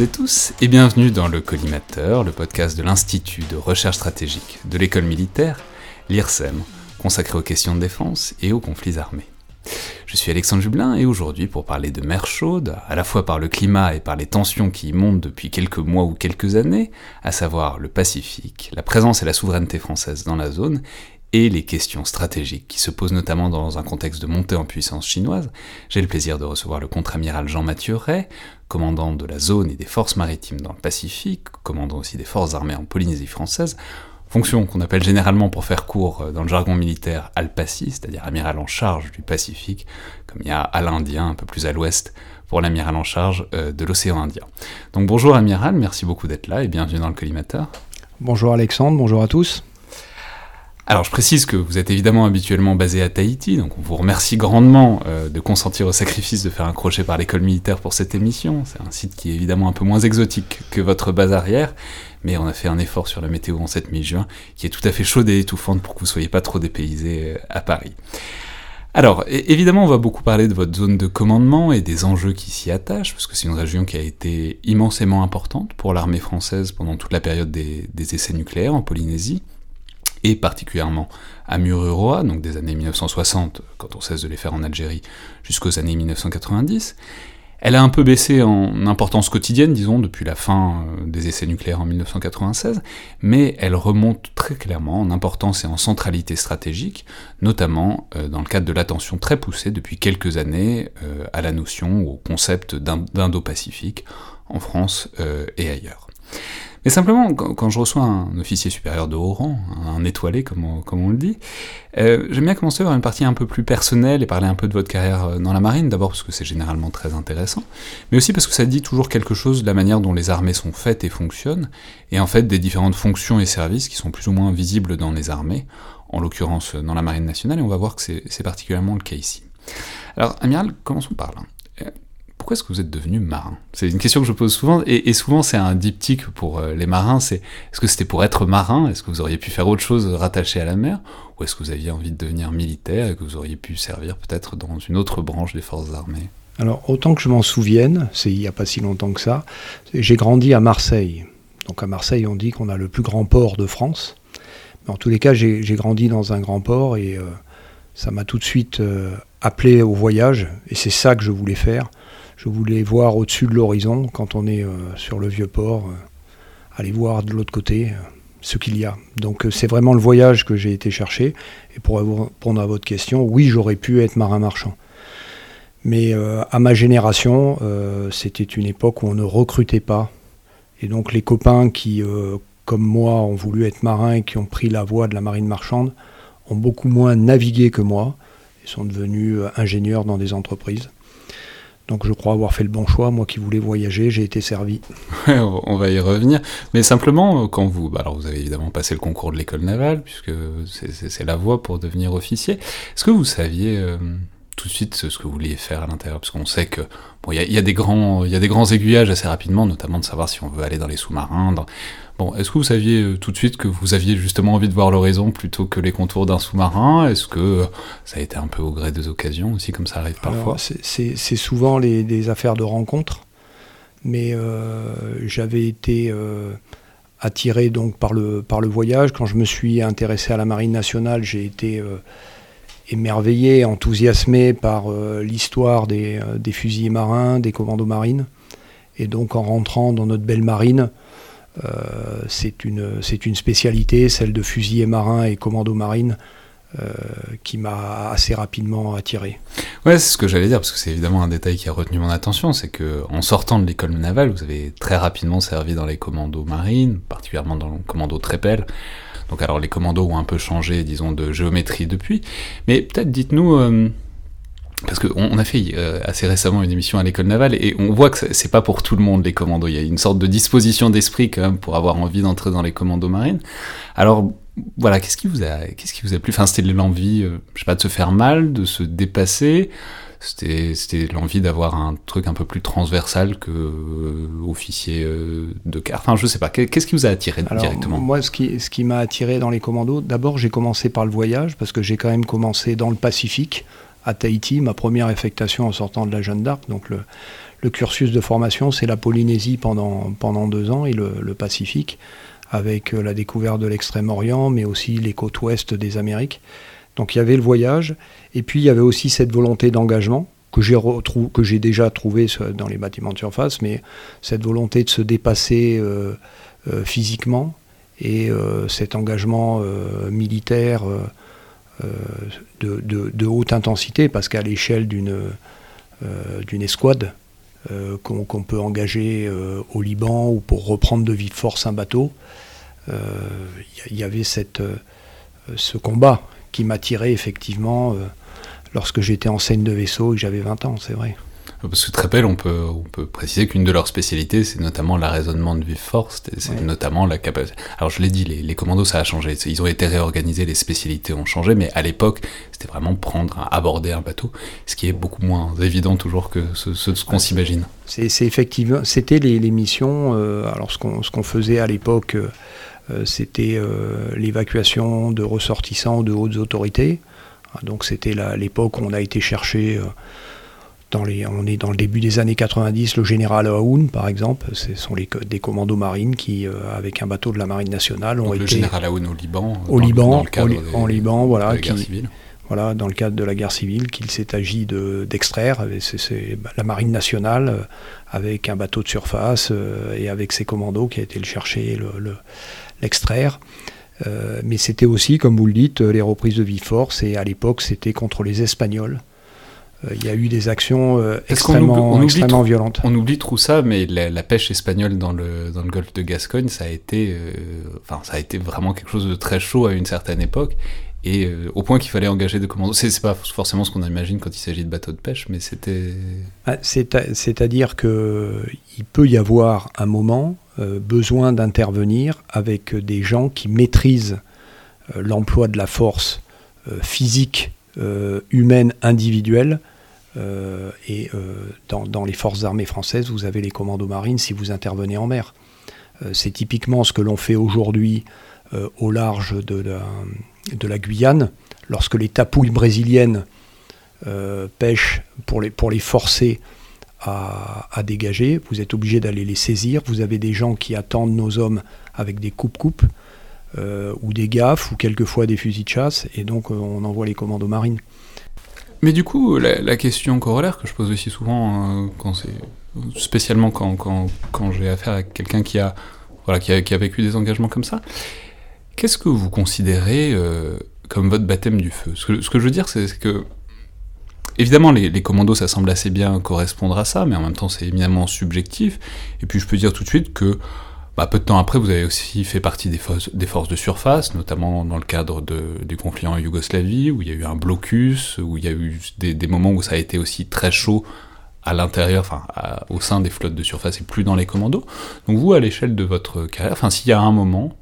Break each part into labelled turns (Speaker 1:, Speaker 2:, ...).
Speaker 1: Et tous et bienvenue dans le Collimateur, le podcast de l'Institut de recherche stratégique de l'école militaire, l'IRSEM, consacré aux questions de défense et aux conflits armés. Je suis Alexandre Jublin et aujourd'hui pour parler de mer chaude, à la fois par le climat et par les tensions qui y montent depuis quelques mois ou quelques années, à savoir le Pacifique, la présence et la souveraineté française dans la zone, et les questions stratégiques qui se posent notamment dans un contexte de montée en puissance chinoise, j'ai le plaisir de recevoir le contre-amiral Jean-Mathieu Ray, commandant de la zone et des forces maritimes dans le Pacifique, commandant aussi des forces armées en Polynésie française, fonction qu'on appelle généralement pour faire court euh, dans le jargon militaire Alpaci, c'est-à-dire amiral en charge du Pacifique, comme il y a à l'Indien un peu plus à l'ouest pour l'amiral en charge euh, de l'océan Indien. Donc bonjour amiral, merci beaucoup d'être là et bienvenue dans le collimateur.
Speaker 2: Bonjour Alexandre, bonjour à tous.
Speaker 1: Alors je précise que vous êtes évidemment habituellement basé à Tahiti, donc on vous remercie grandement euh, de consentir au sacrifice de faire un crochet par l'école militaire pour cette émission. C'est un site qui est évidemment un peu moins exotique que votre base arrière, mais on a fait un effort sur la météo en cette mi-juin qui est tout à fait chaude et étouffante pour que vous soyez pas trop dépaysé euh, à Paris. Alors, évidemment, on va beaucoup parler de votre zone de commandement et des enjeux qui s'y attachent, parce que c'est une région qui a été immensément importante pour l'armée française pendant toute la période des essais nucléaires en Polynésie et particulièrement à Mururoa, donc des années 1960, quand on cesse de les faire en Algérie, jusqu'aux années 1990. Elle a un peu baissé en importance quotidienne, disons, depuis la fin euh, des essais nucléaires en 1996, mais elle remonte très clairement en importance et en centralité stratégique, notamment euh, dans le cadre de l'attention très poussée depuis quelques années euh, à la notion ou au concept d'Indo-Pacifique en France et ailleurs. Mais simplement, quand, je reçois un officier supérieur de haut rang, un étoilé comme on, le dit, euh, j'aime bien commencer par une partie un peu plus personnelle et parler un peu de votre carrière euh, dans la marine, d'abord parce que c'est généralement très intéressant, mais aussi parce que ça dit toujours quelque chose de la manière dont les armées sont faites et fonctionnent, et en fait des différentes fonctions et services qui sont plus ou moins visibles dans les armées, en l'occurrence dans la marine nationale, et on va voir que c'est particulièrement le cas ici. Alors, Amiral, commençons par là pourquoi est-ce que vous êtes devenu marin? C'est une question que je pose souvent, et, souvent c'est un diptyque pour euh, les marins, c'est est-ce que c'était pour être marin? Est-ce que vous auriez pu faire autre chose rattaché à la mer? Ou est-ce que vous aviez envie de devenir militaire et que vous auriez pu servir peut-être dans une autre branche des forces armées?
Speaker 2: Alors autant que je m'en souvienne, c'est il n'y a pas si longtemps que ça, j'ai grandi à Marseille. Donc à Marseille on dit qu'on a le plus grand port de France. Mais en tous les cas j'ai grandi dans un grand port et euh, ça m'a tout de suite euh, appelé au voyage, et c'est ça que je voulais faire je voulais voir au-dessus de l'horizon, quand on est euh, sur le vieux port, euh, aller voir de l'autre côté euh, ce qu'il y a. Donc c'est vraiment le voyage que j'ai été chercher. Et pour répondre à votre question, oui, j'aurais pu être marin marchand. Mais à ma génération, c'était une époque où on ne recrutait pas. Et donc les copains qui, comme moi, ont voulu être marins et qui ont pris la voie de la marine marchande, ont beaucoup moins navigué que moi et sont devenus ingénieurs dans des entreprises. Donc je crois avoir fait le bon choix. Moi qui voulais voyager, j'ai été servi.
Speaker 1: on va y revenir. Mais simplement, quand vous... Bah, alors vous avez évidemment passé le concours de l'école navale, puisque c'est la voie pour devenir officier. Est-ce que vous saviez... Euh, tout de suite ce que vous vouliez faire à l'intérieur, parce qu'on sait que bon, il y, a des grands, il y a des grands aiguillages assez rapidement, notamment de savoir si on veut aller dans les sous-marins. Bon, est-ce que vous saviez euh, tout de suite que vous aviez justement envie de voir l'horizon plutôt que les contours d'un sous-marin? Est-ce que euh, ça a été un peu au gré des occasions aussi, comme ça arrive parfois?
Speaker 2: C'est souvent les, des affaires de rencontres, mais euh, j'avais été attiré donc par le, par le voyage. Quand je me suis intéressé à la marine nationale, j'ai été émerveillé, enthousiasmé par euh, l'histoire des, euh, fusiliers marins, des commandos marines. Et donc en rentrant dans notre belle marine, euh, c'est une, une spécialité, celle de fusiliers marins et commandos marines, qui m'a assez rapidement attiré.
Speaker 1: Ouais, c'est ce que j'allais dire, parce que c'est évidemment un détail qui a retenu mon attention, c'est que en sortant de l'école navale, vous avez très rapidement servi dans les commandos marines, particulièrement dans le commando Trépel. Donc alors les commandos ont un peu changé, disons, de géométrie depuis. Mais peut-être dites-nous... Euh, parce qu'on a fait euh, assez récemment une émission à l'école navale et on voit que c'est pas pour tout le monde les commandos. Il y a une sorte de disposition d'esprit quand même pour avoir envie d'entrer dans les commandos marines. Alors voilà, qu'est-ce qui vous a, qu'est-ce qui vous a plu? Enfin, c'était l'envie, euh, je sais pas, de se faire mal, de se dépasser, c'était l'envie d'avoir un truc un peu plus transversal que euh, officier euh, de car. Enfin, je sais pas. Qu'est-ce qui vous a attiré directement?
Speaker 2: Moi, ce qui, ce qui m'a attiré dans les commandos, d'abord, j'ai commencé par le voyage parce que j'ai quand même commencé dans le Pacifique à Tahiti, ma première affectation en sortant de la Jeanne d'Arc. Donc le, cursus de formation, c'est la Polynésie pendant, pendant deux ans et le, Pacifique, avec euh, la découverte de l'Extrême-Orient, mais aussi les côtes ouest des Amériques. Donc il y avait le voyage, et puis il y avait aussi cette volonté d'engagement que j'ai, déjà trouvé dans les bâtiments de surface, mais cette volonté de se dépasser euh, euh, physiquement et cet engagement militaire de, haute intensité, parce qu'à l'échelle d'une, euh, escouade euh, qu'on, peut engager euh, au Liban ou pour reprendre de vive force un bateau, il y, avait cette, ce combat qui m'attirait effectivement lorsque j'étais en scène de vaisseau et que j'avais 20 ans, c'est vrai.
Speaker 1: Parce que Trépel, on peut, on peut préciser qu'une de leurs spécialités, c'est notamment l'arraisonnement de vive force, c'est notamment la capacité. Alors je l'ai dit, les, commandos, ça a changé. Ils ont été réorganisés, les spécialités ont changé, mais à l'époque, c'était vraiment prendre, aborder un bateau, ce qui est beaucoup moins évident toujours que ce, qu'on s'imagine.
Speaker 2: C'est effectivement, c'était les, missions. Euh, alors ce qu'on faisait à l'époque, euh, euh, c'était l'évacuation de ressortissants de hautes autorités. Donc c'était l'époque où on a été chercher on est dans le début des années 90, le général Aoun, par exemple, ce sont les, des commandos marines qui, euh, avec un bateau de la marine nationale, ont été...
Speaker 1: Le général Aoun au Liban
Speaker 2: Au Liban, en Liban, voilà. civile. Voilà, dans le cadre de la guerre civile, qu'il s'est agi d'extraire. c'est la marine nationale, euh, avec un bateau de surface euh, et avec ses commandos qui a été le chercher, l'extraire. mais c'était aussi, comme vous le dites, les reprises de vie force, et à l'époque, c'était contre les Espagnols. Euh, il y a eu des actions euh, extrêmement, extrêmement violentes.
Speaker 1: On oublie trop ça, mais la, pêche espagnole dans le, dans le golfe de Gascogne, ça a, été, euh, enfin, ça a été vraiment quelque chose de très chaud à une certaine époque. Et au point qu'il fallait engager des commandos. C'est pas forcément ce qu'on imagine quand il s'agit de bateaux de pêche, mais c'était.
Speaker 2: Ah, c'est-à-dire qu'il peut y avoir un moment besoin d'intervenir avec des gens qui maîtrisent l'emploi de la force physique humaine individuelle euh, et euh, dans, les forces armées françaises, vous avez les commandos marines si vous intervenez en mer. Euh, c'est typiquement ce que l'on fait aujourd'hui au large de Guyane, lorsque les tapouilles brésiliennes pêchent pour les, pour les forcer à, dégager. Vous êtes obligé d'aller les saisir. Vous avez des gens qui attendent nos hommes avec des coupes-coupes. ou des gaffes, ou quelquefois des fusils de chasse, et donc on envoie les commandos marines.
Speaker 1: Mais du coup, la, question corollaire que je pose aussi souvent, euh, quand spécialement quand, quand, quand j'ai affaire à quelqu'un qui a, voilà, qui a, vécu des engagements comme ça, qu'est-ce que vous considérez euh, comme votre baptême du feu? Ce que, je veux dire, c'est que Évidemment, les, commandos, ça semble assez bien correspondre à ça, mais en même temps, c'est éminemment subjectif. Et puis, je peux dire tout de suite que bah, peu de temps après, vous avez aussi fait partie des, forces, de surface, notamment dans le cadre du conflit en Yougoslavie, où il y a eu un blocus, où il y a eu des, moments où ça a été aussi très chaud à l'intérieur, enfin au sein des flottes de surface et plus dans les commandos. Donc vous, à l'échelle de votre carrière, enfin s'il y a un moment,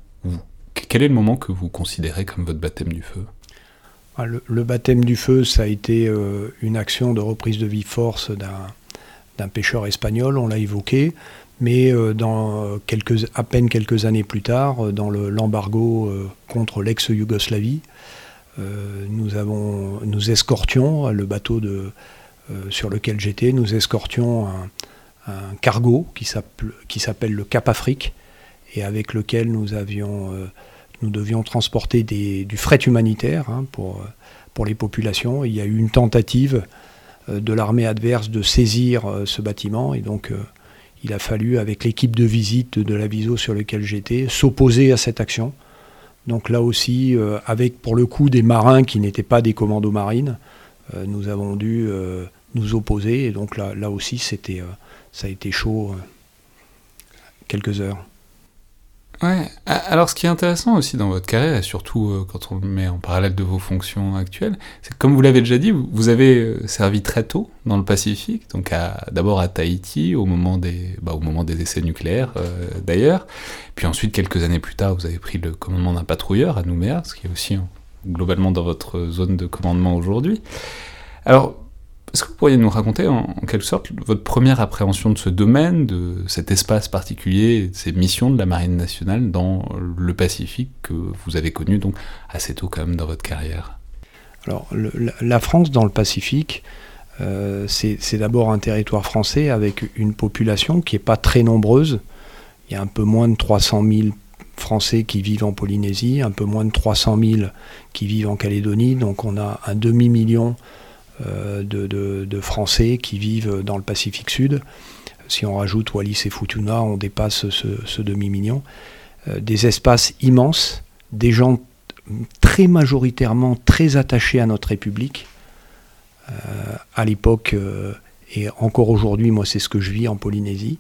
Speaker 1: quel est le moment que vous considérez comme votre baptême du feu?
Speaker 2: Ah, le, baptême du feu, ça a été euh, une action de reprise de vie force d'un pêcheur espagnol, on l'a évoqué, mais euh, à peine quelques années plus tard, euh, dans l'embargo contre l'ex-Yougoslavie, nous, escortions le bateau sur lequel j'étais, nous escortions un, cargo qui s'appelle le Cap Afrique et avec lequel nous, avions, nous devions transporter du fret humanitaire hein, pour, pour les populations. Il y a eu une tentative de l'armée adverse de saisir ce bâtiment et donc il a fallu, avec l'équipe de visite de la Viso sur laquelle j'étais, s'opposer à cette action. Donc là aussi, euh, avec pour le coup des marins qui n'étaient pas des commandos marines, euh, nous avons dû euh, nous opposer. Et donc là, là aussi, ça a été chaud quelques heures.
Speaker 1: Ouais. Alors, ce qui est intéressant aussi dans votre carrière, et surtout euh, quand on le met en parallèle de vos fonctions actuelles, c'est que comme vous l'avez déjà dit, vous, avez euh, servi très tôt dans le Pacifique, donc d'abord à Tahiti au moment des, bah, au moment des essais nucléaires euh, d'ailleurs, puis ensuite quelques années plus tard, vous avez pris le commandement d'un patrouilleur à Nouméa, ce qui est aussi globalement dans votre zone de commandement aujourd'hui. Alors, est-ce que vous pourriez nous raconter en, quelque sorte votre première appréhension de ce domaine, de cet espace particulier, de ces missions de la Marine nationale dans le Pacifique que vous avez connu donc assez tôt quand même dans votre carrière?
Speaker 2: Alors, la France dans le Pacifique, c'est d'abord un territoire français avec une population qui n'est pas très nombreuse. Il y a un peu moins de 300 000 Français qui vivent en Polynésie, un peu moins de 300 000 qui vivent en Calédonie. Donc on a un demi-million euh, de, Français qui vivent dans le Pacifique Sud. Si on rajoute Wallis et Futuna, on dépasse ce, demi-million. Euh, des espaces immenses, des gens très majoritairement très attachés à notre République. Euh, à l'époque, et encore aujourd'hui, moi c'est ce que je vis en Polynésie.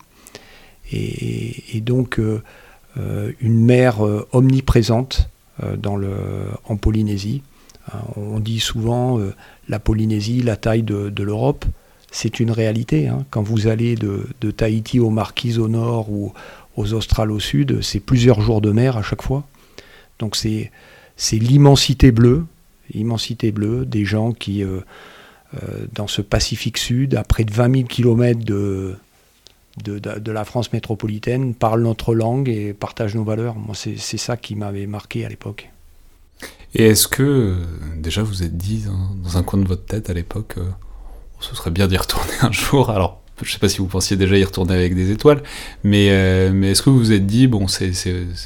Speaker 2: Et, donc une mer omniprésente dans le, en Polynésie. On dit souvent la Polynésie, la taille de, l'Europe, c'est une réalité. Hein. Quand vous allez de, Tahiti aux Marquises au nord ou aux Australes au sud, c'est plusieurs jours de mer à chaque fois. Donc c'est l'immensité bleue, l'immensité bleue des gens qui, euh, euh, dans ce Pacifique Sud, à près de 20 000 km de, de, la France métropolitaine, parlent notre langue et partagent nos valeurs. Moi, c'est ça qui m'avait marqué à l'époque.
Speaker 1: Et est-ce que, déjà, vous êtes dit dans, un coin de votre tête à l'époque, euh, ce serait bien d'y retourner un jour Alors, je ne sais pas si vous pensiez déjà y retourner avec des étoiles, mais, euh, mais est-ce que vous vous êtes dit, bon, c'est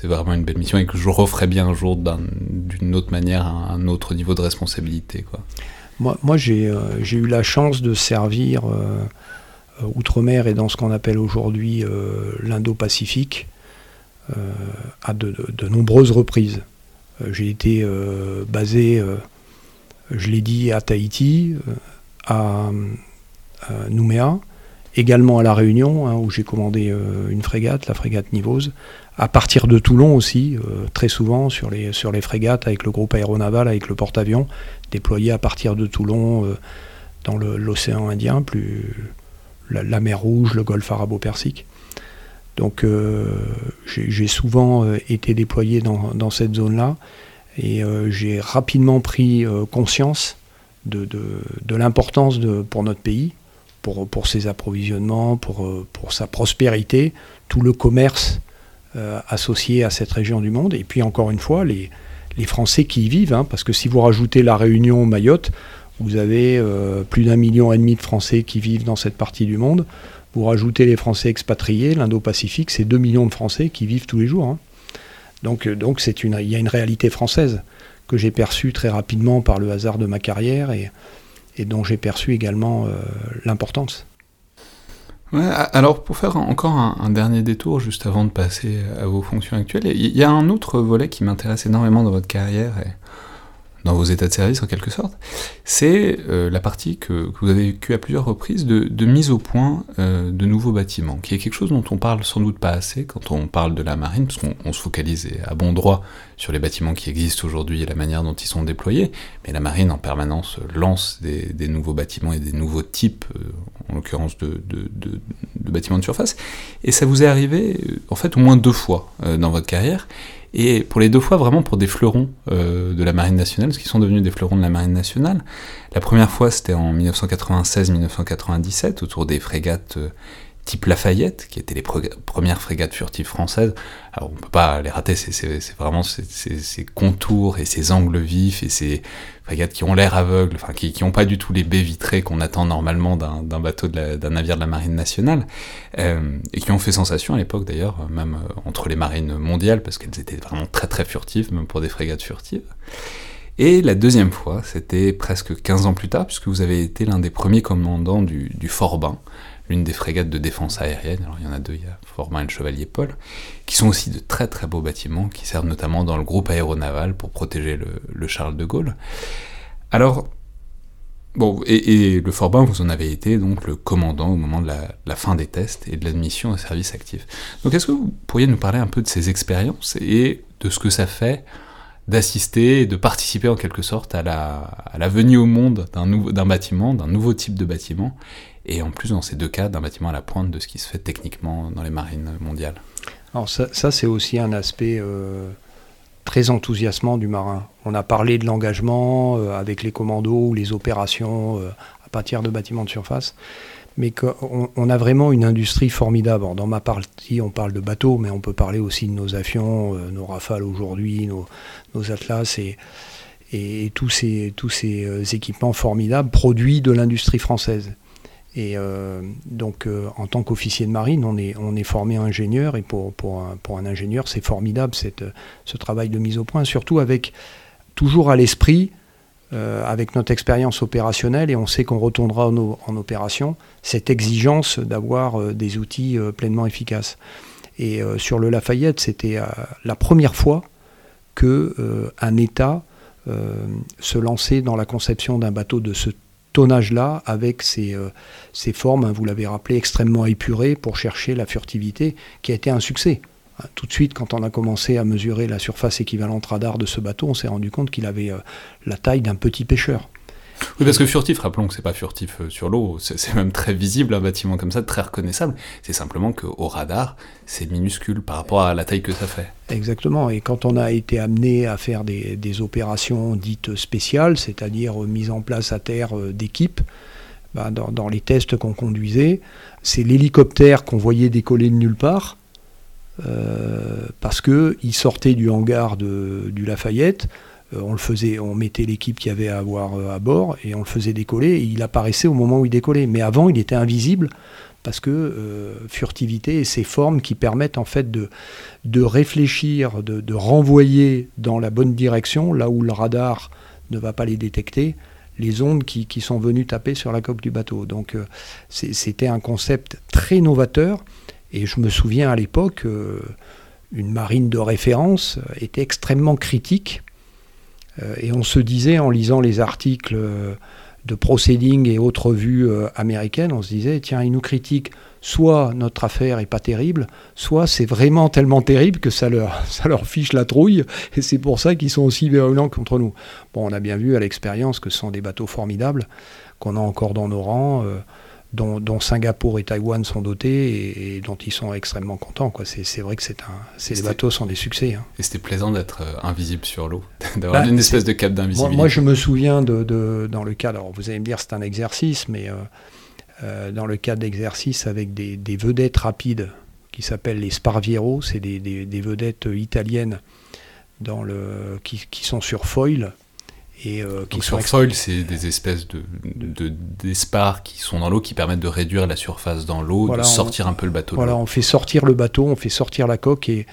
Speaker 1: vraiment une belle mission et que je referai bien un jour d'une autre manière, un, autre niveau de responsabilité quoi?
Speaker 2: Moi, moi j'ai euh, eu la chance de servir outre-mer et dans ce qu'on appelle aujourd'hui l'Indo-Pacifique à de, nombreuses reprises. Euh, j'ai été euh, basé, euh, je l'ai dit, à Tahiti, à, Nouméa, également à La Réunion, hein, où j'ai commandé une frégate, la frégate Nivose, à partir de Toulon aussi, très souvent sur les, sur les frégates avec le groupe aéronaval, avec le porte-avions, déployé à partir de Toulon dans l'océan Indien, plus la, mer Rouge, le golfe arabo-persique. Donc euh, j'ai souvent euh, été déployé dans, cette zone-là et euh, j'ai rapidement pris conscience de, l'importance pour notre pays, pour, ses approvisionnements, pour, sa prospérité, tout le commerce associé à cette région du monde. Et puis encore une fois, les, Français qui y vivent, hein, parce que si vous rajoutez la Réunion, Mayotte, vous avez plus d'un million et demi de Français qui vivent dans cette partie du monde. Vous rajoutez les Français expatriés, l'Indo-Pacifique, c'est 2 millions de Français qui vivent tous les jours. Hein. Donc, euh, donc il y a une réalité française que j'ai perçue très rapidement par le hasard de ma carrière et, et dont j'ai perçu également euh, l'importance.
Speaker 1: alors pour faire encore un, dernier détour juste avant de passer à vos fonctions actuelles, il y a un autre volet qui m'intéresse énormément dans votre carrière dans vos états de service en quelque sorte, c'est euh, la partie que, vous avez vécue à plusieurs reprises de, mise au point euh, de nouveaux bâtiments, qui est quelque chose dont on parle sans doute pas assez quand on parle de la marine, parce qu'on se focalise à bon droit sur les bâtiments qui existent aujourd'hui et la manière dont ils sont déployés, mais la marine en permanence lance des, nouveaux bâtiments et des nouveaux types, euh, en l'occurrence de, de, bâtiments de surface, et ça vous est arrivé en fait au moins deux fois dans votre carrière, et pour les deux fois vraiment pour des fleurons euh, de la Marine nationale, ce qui sont devenus des fleurons de la Marine nationale. La première fois c'était en 1996-1997 autour des frégates euh, type Lafayette, qui étaient les premières frégates furtives françaises. Alors on peut pas les rater, c'est vraiment ces, contours et ces angles vifs et ces frégates qui ont l'air aveugles, enfin qui n'ont pas du tout les baies vitrées qu'on attend normalement d'un bateau, d'un navire de la marine nationale, euh, et qui ont fait sensation à l'époque d'ailleurs, même euh, entre les marines mondiales, parce qu'elles étaient vraiment très très furtives, même pour des frégates furtives. Et la deuxième fois, c'était presque 15 ans plus tard, puisque vous avez été l'un des premiers commandants du, du Fort l'une des frégates de défense aérienne, alors il y en a deux, il y a Fortin et le Chevalier Paul, qui sont aussi de très très beaux bâtiments, qui servent notamment dans le groupe aéronaval pour protéger le, Charles de Gaulle. Alors, bon, et, le Fort Bain, vous en avez été donc le commandant au moment de la, fin des tests et de l'admission au service actif. Donc est-ce que vous pourriez nous parler un peu de ces expériences et de ce que ça fait d'assister de participer en quelque sorte à la, à la venue au monde d'un bâtiment, d'un nouveau type de bâtiment, et en plus dans ces deux cas d'un bâtiment à la pointe de ce qui se fait techniquement dans les marines mondiales.
Speaker 2: Alors ça, c'est aussi un aspect euh, très enthousiasmant du marin. On a parlé de l'engagement euh, avec les commandos ou les opérations euh, à partir de bâtiments de surface, mais on, a vraiment une industrie formidable. Dans ma partie, on parle de bateaux, mais on peut parler aussi de nos avions, nos rafales aujourd'hui, nos, atlas et tous ces équipements formidables produits de l'industrie française. Et donc, en tant qu'officier de marine, on est, formé ingénieur, et pour, un, ingénieur, c'est formidable cette, ce travail de mise au point, surtout avec toujours à l'esprit euh, avec notre expérience opérationnelle, et on sait qu'on retournera en, opération, cette exigence d'avoir euh, des outils euh, pleinement efficaces. Et sur le Lafayette, c'était la première fois qu'un État se lançait dans la conception d'un bateau de ce tonnage-là, avec ses, formes, hein, vous l'avez rappelé, extrêmement épurées pour chercher la furtivité, qui a été un succès. Hein, tout de suite, quand on a commencé à mesurer la surface équivalente radar de ce bateau, on s'est rendu compte qu'il avait euh, la taille d'un petit pêcheur.
Speaker 1: Oui, parce que furtif, rappelons que c'est pas furtif euh, sur l'eau, c'est même très visible un bâtiment comme ça, très reconnaissable. C'est simplement qu'au radar, c'est minuscule par rapport à la taille que ça fait.
Speaker 2: Exactement, et quand on a été amené à faire des, opérations dites spéciales, c'est-à-dire euh, mise en place à terre d'équipes, bah, dans, les tests qu'on conduisait, c'est l'hélicoptère qu'on voyait décoller de nulle part, euh, parce qu'il sortait du hangar de, du Lafayette, euh, faisait, on mettait l'équipe qu'il y avait à avoir euh, à bord et on le faisait décoller et il apparaissait au moment où il décollait. Mais avant, il était invisible parce que furtivité et ces formes qui permettent en fait de, réfléchir, de, renvoyer dans la bonne direction, là où le radar ne va pas les détecter, les ondes qui, sont venues taper sur la coque du bateau. Donc c'était un concept très novateur et je me souviens à l'époque, euh, une marine de référence était extrêmement critique. Euh, et on se disait, en lisant les articles de Proceeding et autres revues euh, américaines, on se disait, tiens, ils nous critiquent, soit notre affaire est pas terrible, soit c'est vraiment tellement terrible que ça leur, ça leur fiche la trouille, et c'est pour ça qu'ils sont aussi virulents contre nous. Bon, on a bien vu à l'expérience que ce sont des bateaux formidables, qu'on a encore dans nos rangs dont, Singapour et Taïwan sont dotés et, dont ils sont extrêmement contents. C'est vrai que c'est les bateaux sont des succès. Hein.
Speaker 1: Et c'était plaisant d'être euh, invisible sur l'eau, d'avoir bah, une espèce de cap d'invisibilité.
Speaker 2: Moi, je me souviens de, dans le cadre, alors vous allez me dire c'est un exercice, mais euh, euh, dans le cadre d'exercice avec des, vedettes rapides qui s'appellent les Sparviero, c'est des, vedettes italiennes dans le, qui, qui sont sur foil
Speaker 1: et, euh, qui sur foil, c'est des espèces de, d'espars qui sont dans l'eau qui permettent de réduire la surface dans l'eau, de sortir un peu le bateau.
Speaker 2: Voilà, on fait sortir le bateau, on fait sortir la coque et,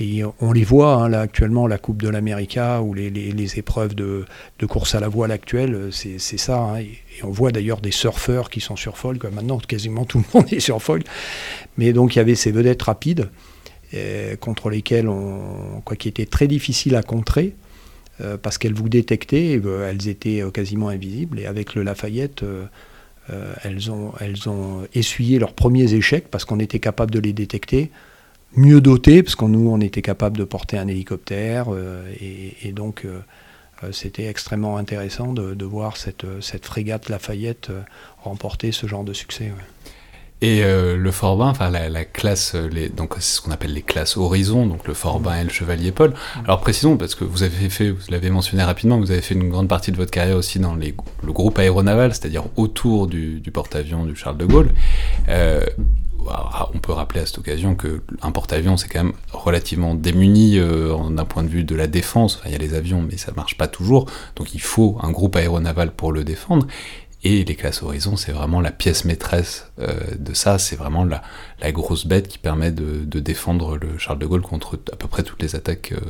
Speaker 2: et on les voit hein, là actuellement, la Coupe de l'América ou les, les, épreuves de, de, course à la voile actuelles, c'est, ça. Hein, et, on voit d'ailleurs des surfeurs qui sont sur foil, comme maintenant quasiment tout le monde est sur foil. Mais donc il y avait ces vedettes rapides euh, contre lesquelles on, quoi, qui étaient très difficiles à contrer. Euh, parce qu'elles vous détectaient, euh, elles étaient euh, quasiment invisibles. Et avec le Lafayette, elles, ont, elles ont essuyé leurs premiers échecs parce qu'on était capable de les détecter, mieux dotés, parce qu'on nous, on était capable de porter un hélicoptère. Et, donc, c'était extrêmement intéressant de, voir cette, cette, frégate Lafayette remporter ce genre de succès.
Speaker 1: Et euh, le Forbin, enfin la, classe, euh, les, donc c'est ce qu'on appelle les classes Horizon, donc le Forbin et le Chevalier Paul. Mm. Alors précisons, parce que vous avez fait, vous l'avez mentionné rapidement, vous avez fait une grande partie de votre carrière aussi dans les, le groupe aéronaval, c'est-à-dire autour du, porte-avions du Charles de Gaulle. Euh, on peut rappeler à cette occasion qu'un porte-avions, c'est quand même relativement démuni d'un point de vue de la défense. Enfin, il y a les avions, mais ça marche pas toujours. Donc il faut un groupe aéronaval pour le défendre. Et les classes Horizon, c'est vraiment la pièce maîtresse euh, de ça, c'est vraiment la, grosse bête qui permet de, défendre le Charles de Gaulle contre à peu près toutes les attaques, euh,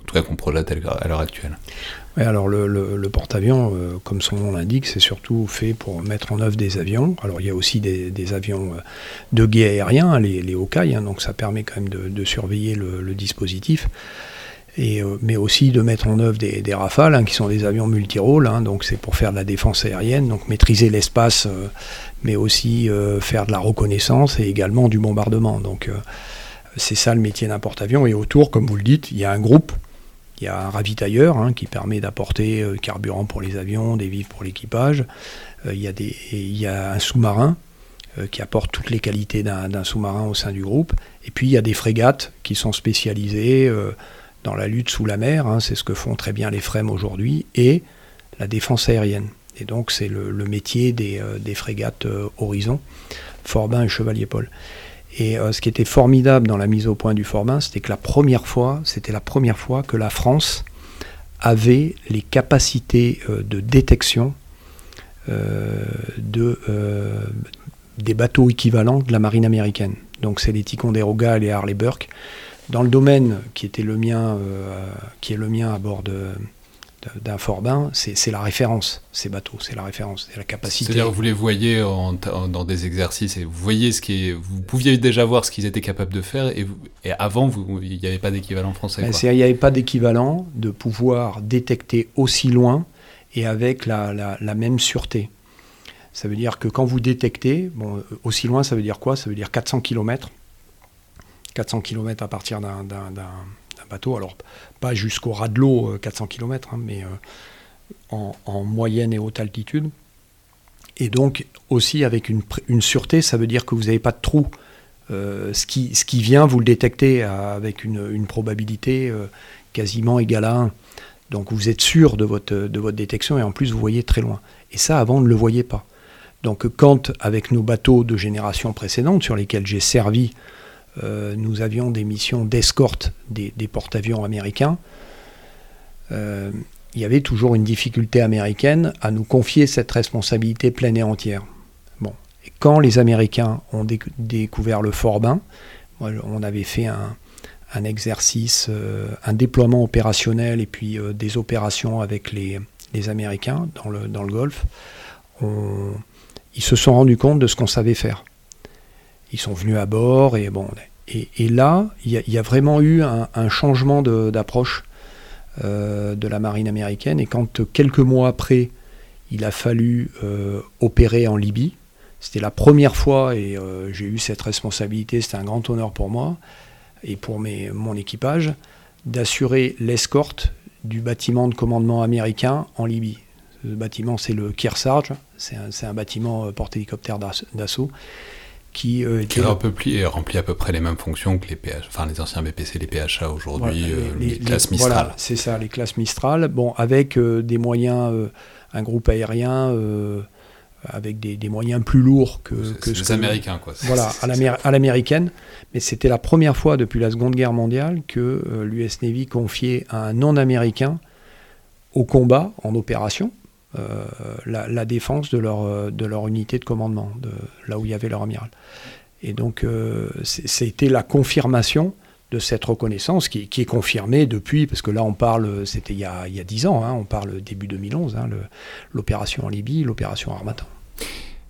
Speaker 1: en tout cas qu'on projette à l'heure actuelle.
Speaker 2: Oui, alors le, porte-avions, euh, comme son nom l'indique, c'est surtout fait pour mettre en œuvre des avions. Alors il y a aussi des, avions de guet aérien, les, les Hawkeye, hein, donc ça permet quand même de surveiller le, dispositif. Euh, mais aussi de mettre en œuvre des, rafales, hein, qui sont des avions multirôles, hein, donc c'est pour faire de la défense aérienne, donc maîtriser l'espace, euh, mais aussi euh, faire de la reconnaissance et également du bombardement. Donc c'est ça le métier d'un porte-avions. Et autour, comme vous le dites, il y a un groupe, il y a un ravitailleur hein, qui permet d'apporter carburant pour les avions, des vivres pour l'équipage. il, y a des, il y a un sous-marin qui apporte toutes les qualités d'un sous-marin au sein du groupe. Et puis il y a des frégates qui sont spécialisées dans la lutte sous la mer, hein, c'est ce que font très bien les FREM aujourd'hui, et la défense aérienne. Et donc c'est le, métier des, euh, frégates euh, Horizon, Forbin et Chevalier Paul. Et euh, ce qui était formidable dans la mise au point du Forbin, c'était que la première fois, c'était la première fois que la France avait les capacités de détection de, des bateaux équivalents de la marine américaine. Donc c'est les Ticonderoga et les Harley Burke. Dans le domaine qui était le mien, qui est le mien à bord de, d'un Forbin, c'est la référence, ces bateaux, c'est la référence, c'est la capacité.
Speaker 1: C'est-à-dire vous les voyez dans des exercices et vous voyez ce qui est, vous pouviez déjà voir ce qu'ils étaient capables de faire et, et avant il n'y avait pas d'équivalent français.
Speaker 2: Ben, il n'y avait pas d'équivalent de pouvoir détecter aussi loin et avec la, la, même sûreté. Ça veut dire que quand vous détectez, bon, aussi loin, ça veut dire quoi? Ça veut dire 400 km. 400 km à partir d'un bateau. Alors, pas jusqu'au ras de l'eau, 400 euh, km, hein, mais euh, en, moyenne et haute altitude. Et donc, aussi avec une, sûreté, ça veut dire que vous n'avez pas de trou. Euh, ce, qui, vient, vous le détectez avec une, probabilité quasiment égale à 1. Donc vous êtes sûr de votre, de votre détection et en plus vous voyez très loin. Et ça, avant, on ne le voyait pas. Donc quand, avec nos bateaux de génération précédente, sur lesquels j'ai servi euh, nous avions des missions d'escorte des, porte-avions américains. Euh, il y avait toujours une difficulté américaine à nous confier cette responsabilité pleine et entière. Quand les Américains ont découvert le Forbin, on avait fait un, exercice, euh, un déploiement opérationnel et puis des opérations avec les, Américains dans le, dans le Golfe. ils se sont rendus compte de ce qu'on savait faire. Ils sont venus à bord et bon. Et, là, il y, a vraiment eu un, changement d'approche euh, de la marine américaine. Et quand quelques mois après, il a fallu euh, opérer en Libye, c'était la première fois et euh, j'ai eu cette responsabilité. C'était un grand honneur pour moi et pour mes, mon équipage d'assurer l'escorte du bâtiment de commandement américain en Libye. Ce bâtiment, c'est le Kearsarge, c'est un, un, bâtiment porte-hélicoptère d'assaut
Speaker 1: qui, euh, remplit, remplit, à peu près les mêmes fonctions que les PH, enfin les anciens BPC, les PHA aujourd'hui, euh, les, classes Mistral. Voilà,
Speaker 2: c'est ça, les classes Mistral. Bon, avec euh, des moyens, un groupe aérien avec des, moyens plus lourds que,
Speaker 1: que les Américains, quoi.
Speaker 2: Voilà, à l'américaine. Mais c'était la première fois depuis la Seconde Guerre mondiale que l'US Navy confiait un non-américain au combat en opération, euh, la, défense de leur, euh, de leur unité de commandement, de là où il y avait leur amiral. Et donc, euh, c'était la confirmation de cette reconnaissance qui, est confirmée depuis, parce que là on parle, c'était il, y a, il 10 ans, hein, on parle début 2011, hein, l'opération en Libye, l'opération Armatan.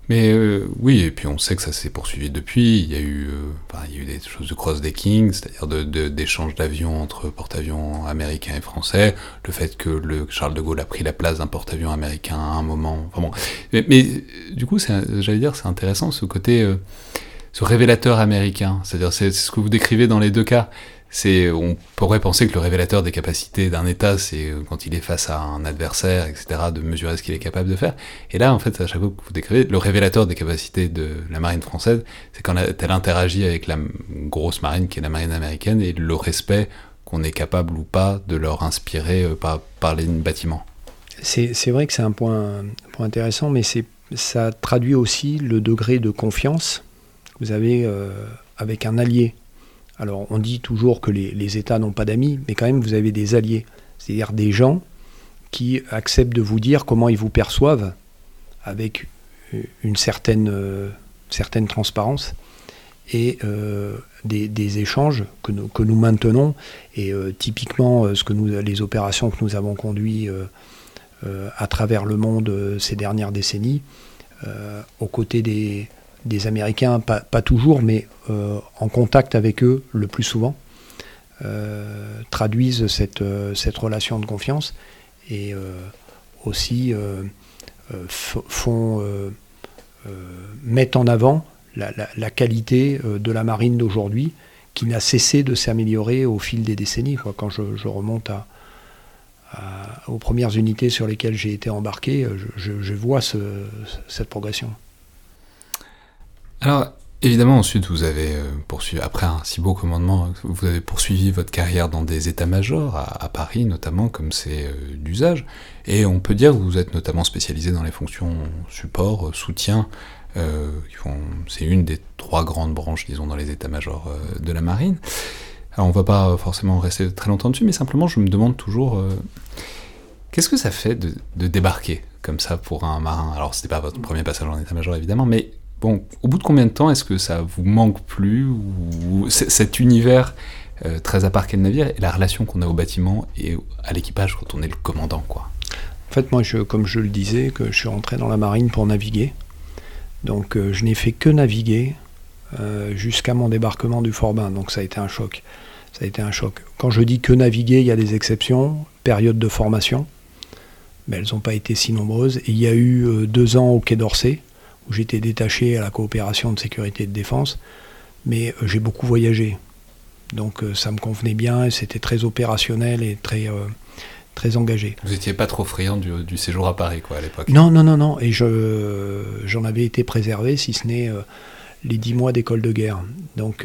Speaker 1: Mais euh, oui, et puis on sait que ça s'est poursuivi depuis. Il y a eu, euh, il y a eu des choses de cross-decking, c'est-à-dire d'échanges d'avions entre porte-avions américains et français. Le fait que le Charles de Gaulle a pris la place d'un porte-avions américain à un moment. Enfin bon. Mais, du coup, j'allais dire, c'est intéressant ce côté, euh, ce révélateur américain. C'est-à-dire, c'est ce que vous décrivez dans les deux cas on pourrait penser que le révélateur des capacités d'un État, c'est euh, quand il est face à un adversaire, etc., de mesurer ce qu'il est capable de faire. Et là, en fait, à chaque fois que vous décrivez, le révélateur des capacités de la marine française, c'est quand elle interagit avec la grosse marine qui est la marine américaine et le respect qu'on est capable ou pas de leur inspirer euh, par, les bâtiments.
Speaker 2: C'est vrai que c'est un point, point intéressant, mais ça traduit aussi le degré de confiance que vous avez euh, avec un allié alors on dit toujours que les, États n'ont pas d'amis, mais quand même vous avez des alliés, c'est-à-dire des gens qui acceptent de vous dire comment ils vous perçoivent avec une certaine, euh, certaine transparence et euh, des, échanges que nous, maintenons. Et euh, typiquement, les opérations que nous avons conduites à travers le monde ces dernières décennies, aux côtés des, des Américains, pas, toujours, mais euh, en contact avec eux le plus souvent, euh, traduisent cette, euh, cette, relation de confiance et aussi font mettent en avant la, qualité de la marine d'aujourd'hui qui n'a cessé de s'améliorer au fil des décennies. Quand je, remonte aux premières unités sur lesquelles j'ai été embarqué, je, vois cette progression.
Speaker 1: Alors, évidemment, ensuite, vous avez euh, poursuivi, après un si beau commandement, vous avez poursuivi votre carrière dans des états-majors, à, Paris notamment, comme c'est euh, d'usage, et on peut dire que vous êtes notamment spécialisé dans les fonctions support, euh, soutien, c'est une des trois grandes branches, disons, dans les états-majors de la marine. Alors on va pas forcément rester très longtemps dessus, mais simplement je me demande toujours qu'est-ce que ça fait de, débarquer comme ça pour un marin? Alors c'était pas votre premier passage en état-major évidemment, mais au bout de combien de temps est-ce que ça vous manque plus ou, cet univers euh, très à part qu'est le navire et la relation qu'on a au bâtiment et à l'équipage quand on est le commandant quoi?
Speaker 2: En fait moi, comme je le disais, je suis rentré dans la marine pour naviguer. Donc euh, je n'ai fait que naviguer jusqu'à mon débarquement du Fort Bain, donc ça a été un choc ça a été un choc. Quand je dis que naviguer, il y a des exceptions, période de formation, mais elles n'ont pas été si nombreuses. il y a eu euh, deux ans au Quai d'Orsay, où j'étais détaché à la coopération de sécurité et de défense, mais euh, j'ai beaucoup voyagé. Donc euh, ça me convenait bien c'était très opérationnel et très, très engagé.
Speaker 1: Vous n'étiez pas trop friand du, séjour à Paris quoi, à l'époque
Speaker 2: Non, non, non, non. Et je, j'en avais été préservé, si ce n'est les dix mois d'école de guerre. Donc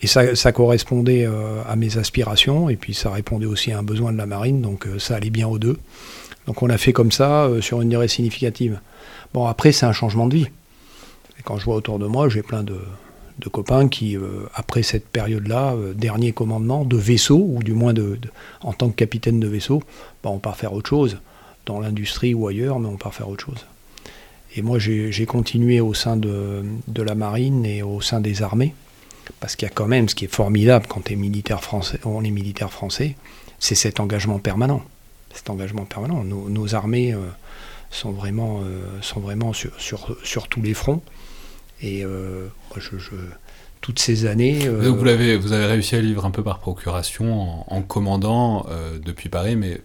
Speaker 2: et ça, correspondait euh, à mes aspirations, et puis ça répondait aussi à un besoin de la marine, donc euh, ça allait bien aux deux. Donc on a fait comme ça euh, sur une durée significative. Bon, après, c'est un changement de vie. Quand je vois autour de moi, j'ai plein de, copains qui, après cette période-là, dernier commandement de vaisseau, ou du moins de, en tant que capitaine de vaisseau, bah, on part faire autre chose, dans l'industrie ou ailleurs, mais on part faire autre chose. Et moi, j'ai continué au sein de, de la marine et au sein des armées. Parce qu'il y a quand même, ce qui est formidable quand es militaire français, on est militaire français, c'est cet engagement permanent. Cet engagement permanent. Nos, armées euh, sont vraiment, euh, sont vraiment sur, sur, tous les fronts. Et euh, je, toutes ces années.
Speaker 1: Vous, l'avez, vous avez réussi à vivre un peu par procuration en, commandant depuis Paris, mais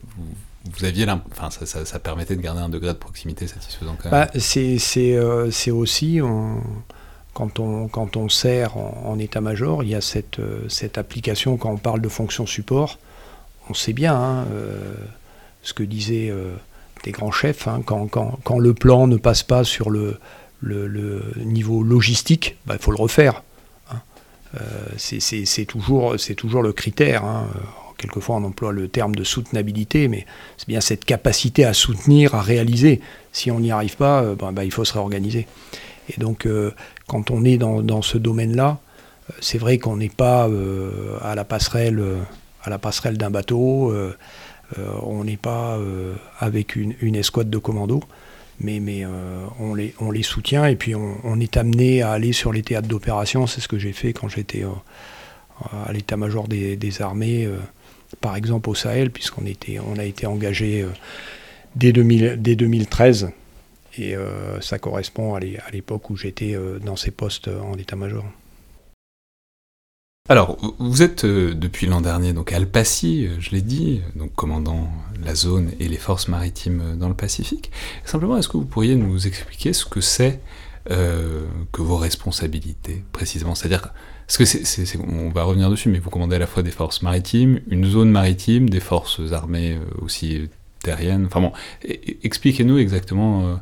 Speaker 1: vous, aviez enfin, ça, ça, permettait de garder un degré de proximité satisfaisant quand
Speaker 2: même. Bah, c'est, c'est, aussi quand on, quand on sert en, état-major, il y a cette, euh, cette, application, quand on parle de fonction support, on sait bien hein, euh, ce que disaient euh, des grands chefs, hein, quand, le plan ne passe pas sur le, niveau logistique, bah, il faut le refaire. Hein. c'est toujours, le critère. Hein. Quelquefois on emploie le terme de soutenabilité, mais c'est bien cette capacité à soutenir, à réaliser. Si on n'y arrive pas, bah, bah, il faut se réorganiser. Et donc, euh, quand on est dans, ce domaine-là, euh, c'est vrai qu'on n'est pas euh, à la passerelle d'un bateau, on n'est pas avec une, escouade de commandos, mais, mais on, les, soutient et puis on, est amené à aller sur les théâtres d'opération. C'est ce que j'ai fait quand j'étais à l'état-major des, armées, par exemple au Sahel, puisqu'on a été engagé dès, 2000, dès 2013 et euh, ça correspond à l'époque où j'étais euh, dans ces postes en état-major.
Speaker 1: Alors, vous êtes euh, depuis l'an dernier donc à Alpaci, je l'ai dit, donc commandant la zone et les forces maritimes dans le Pacifique. Simplement, est-ce que vous pourriez nous expliquer ce que c'est que vos responsabilités précisément? C'est-à-dire, ce que c'est, on va revenir dessus, mais vous commandez à la fois des forces maritimes, une zone maritime, des forces armées aussi terrienne. Enfin bon, expliquez-nous exactement euh,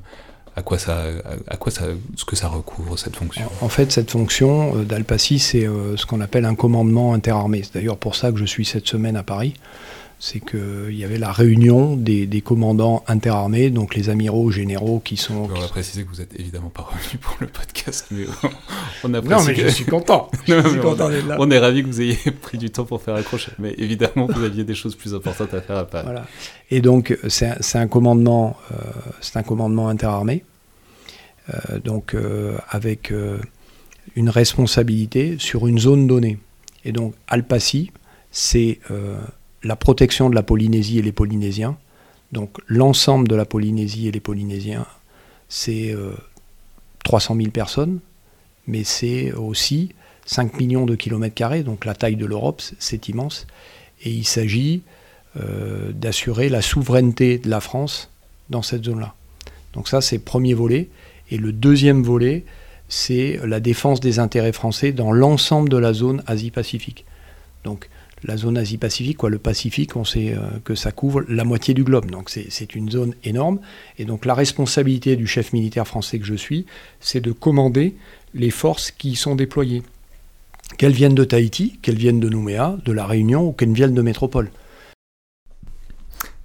Speaker 1: à quoi ça, à quoi ça, ce que ça recouvre cette fonction.
Speaker 2: En fait, cette fonction euh, d'Alpaci, c'est euh, ce qu'on appelle un commandement interarmé. C'est d'ailleurs pour ça que je suis cette semaine à Paris c'est qu'il y avait la réunion des, commandants interarmés, donc les amiraux généraux qui sont...
Speaker 1: On va préciser que vous n'êtes évidemment pas revenu pour le podcast, mais
Speaker 2: on, a Non, mais je suis content. je suis
Speaker 1: content d'être là. On est ravi que vous ayez pris du temps pour faire accrocher, mais évidemment, vous aviez des choses plus importantes à faire à Paris.
Speaker 2: Voilà. Et donc, c'est un, commandement, euh, c'est un commandement interarmé, euh, donc euh, avec une responsabilité sur une zone donnée. Et donc, Alpaci, c'est la protection de la Polynésie et les Polynésiens. Donc l'ensemble de la Polynésie et les Polynésiens, c'est 300 euh, 000 personnes, mais c'est aussi 5 millions de kilomètres carrés, donc la taille de l'Europe, c'est immense. Et il s'agit euh, d'assurer la souveraineté de la France dans cette zone-là. Donc ça, c'est le premier volet. Et le deuxième volet, c'est la défense des intérêts français dans l'ensemble de la zone Asie-Pacifique. Donc la zone Asie-Pacifique, quoi, le Pacifique, on sait euh, que ça couvre la moitié du globe. Donc c'est une zone énorme. Et donc la responsabilité du chef militaire français que je suis, c'est de commander les forces qui y sont déployées. Qu'elles viennent de Tahiti, qu'elles viennent de Nouméa, de La Réunion ou qu'elles viennent de Métropole.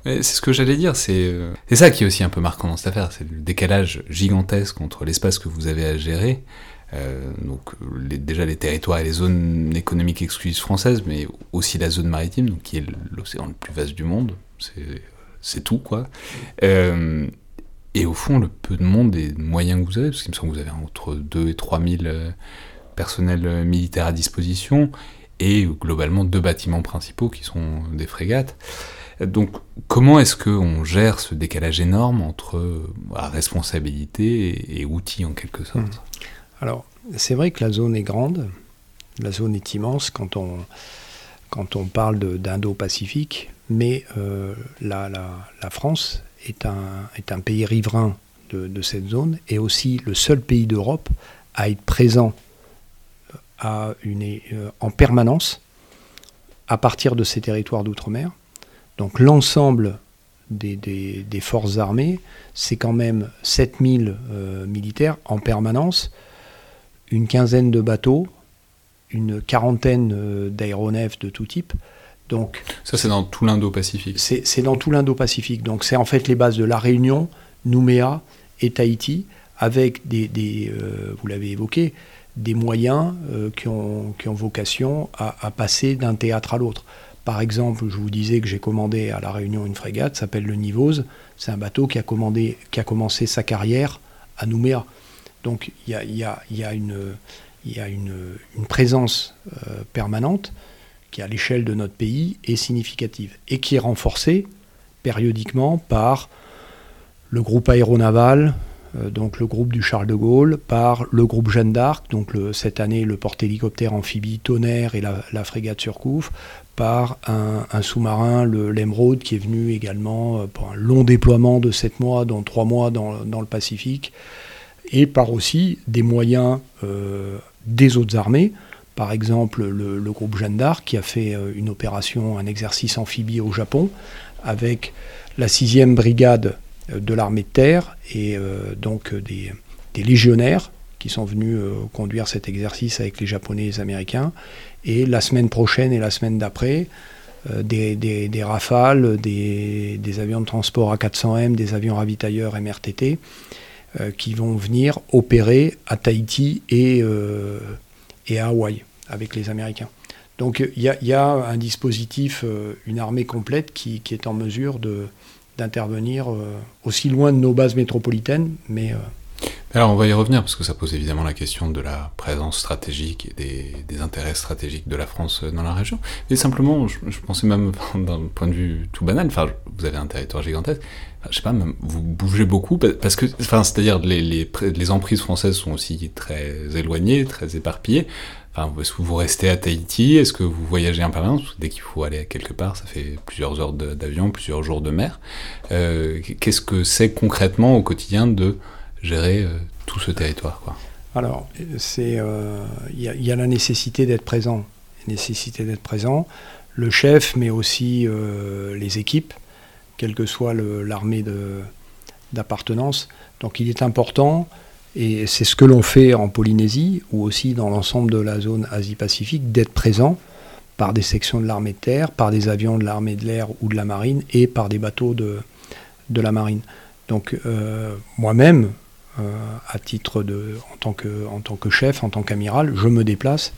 Speaker 1: C'est ce que j'allais dire, c'est ça qui est aussi un peu marquant dans cette affaire, c'est le décalage gigantesque entre l'espace que vous avez à gérer, donc déjà les territoires et les zones économiques exclusives françaises, mais aussi la zone maritime, donc qui est l'océan le plus vaste du monde, c'est tout quoi. Et au fond, le peu de monde et de moyens que vous avez, parce qu'il me semble que vous avez entre 2 et 3 000 euh, personnels euh, militaires à disposition, et globalement deux bâtiments principaux qui sont des frégates. Donc comment est-ce qu'on gère ce décalage énorme entre euh, responsabilité et, outils en quelque sorte? Mmh.
Speaker 2: Alors c'est vrai que la zone est grande, la zone est immense quand on, quand on parle d'Indo-Pacifique, mais la, la, France est un, est un pays riverain de, cette zone et aussi le seul pays d'Europe à être présent une, euh, en permanence à partir de ces territoires d'outre-mer. Donc l'ensemble des, des, forces armées, c'est quand même 7000 euh, militaires en permanence, une quinzaine de bateaux, une quarantaine euh, d'aéronefs de tout type.
Speaker 1: Donc, ça, c'est dans tout l'Indo-Pacifique.
Speaker 2: C'est dans tout l'Indo-Pacifique. Donc, c'est en fait les bases de La Réunion, Nouméa et Tahiti, avec des, euh, vous l'avez évoqué, des moyens euh, qui, ont, qui, ont, vocation à, passer d'un théâtre à l'autre. Par exemple, je vous disais que j'ai commandé à La Réunion une frégate, s'appelle le Nivose. C'est un bateau qui a, commandé, qui a commencé sa carrière à Nouméa. Donc, il y a, une, présence euh, permanente qui à l'échelle de notre pays est significative et qui est renforcée périodiquement par le groupe aéronaval, euh, donc le groupe du Charles de Gaulle, par le groupe Jeanne d'Arc, donc cette année le porte-hélicoptère amphibie Tonnerre et la, frégate Surcouf, par un, sous-marin, le l'Emeraude, qui est venu également euh, pour un long déploiement de 7 mois, dont 3 mois dans, le Pacifique, et par aussi des moyens euh, des autres armées. Par exemple, le, groupe Jeanne d'Arc qui a fait euh, une opération, un exercice amphibie au Japon avec la 6e brigade euh, de l'armée de terre et donc des, légionnaires qui sont venus conduire cet exercice avec les Japonais et les Américains. Et la semaine prochaine et la semaine d'après, des, rafales, des, avions de transport A400M, des avions ravitailleurs MRTT qui vont venir opérer à Tahiti et et à Hawaï avec les Américains. Donc il y, a un dispositif, euh, une armée complète qui, est en mesure d'intervenir euh, aussi loin de nos bases métropolitaines, mais...
Speaker 1: Alors on va y revenir parce que ça pose évidemment la question de la présence stratégique et des, intérêts stratégiques de la France dans la région. Mais simplement, je, pensais même d'un point de vue tout banal, enfin vous avez un territoire gigantesque, je sais pas, vous bougez beaucoup parce que, enfin c'est-à-dire les, les, les emprises françaises sont aussi très éloignées, très éparpillées. Enfin, est-ce que vous restez à Tahiti? Est-ce que vous voyagez en permanence? Dès qu'il faut aller quelque part, ça fait plusieurs heures d'avion, plusieurs jours de mer. Euh, qu'est-ce que c'est concrètement au quotidien de gérer euh, tout ce territoire quoi
Speaker 2: Alors, c'est euh, il y, a la nécessité d'être présent, nécessité d'être présent. Le chef, mais aussi les équipes, quelle que soit l'armée d'appartenance. Donc, il est important et c'est ce que l'on fait en Polynésie ou aussi dans l'ensemble de la zone Asie-Pacifique, d'être présent par des sections de l'armée de terre, par des avions de l'armée de l'air ou de la marine et par des bateaux de, de la marine. Donc euh, moi-même, euh, à titre de, en tant que, en tant que chef, en tant qu'amiral, je me déplace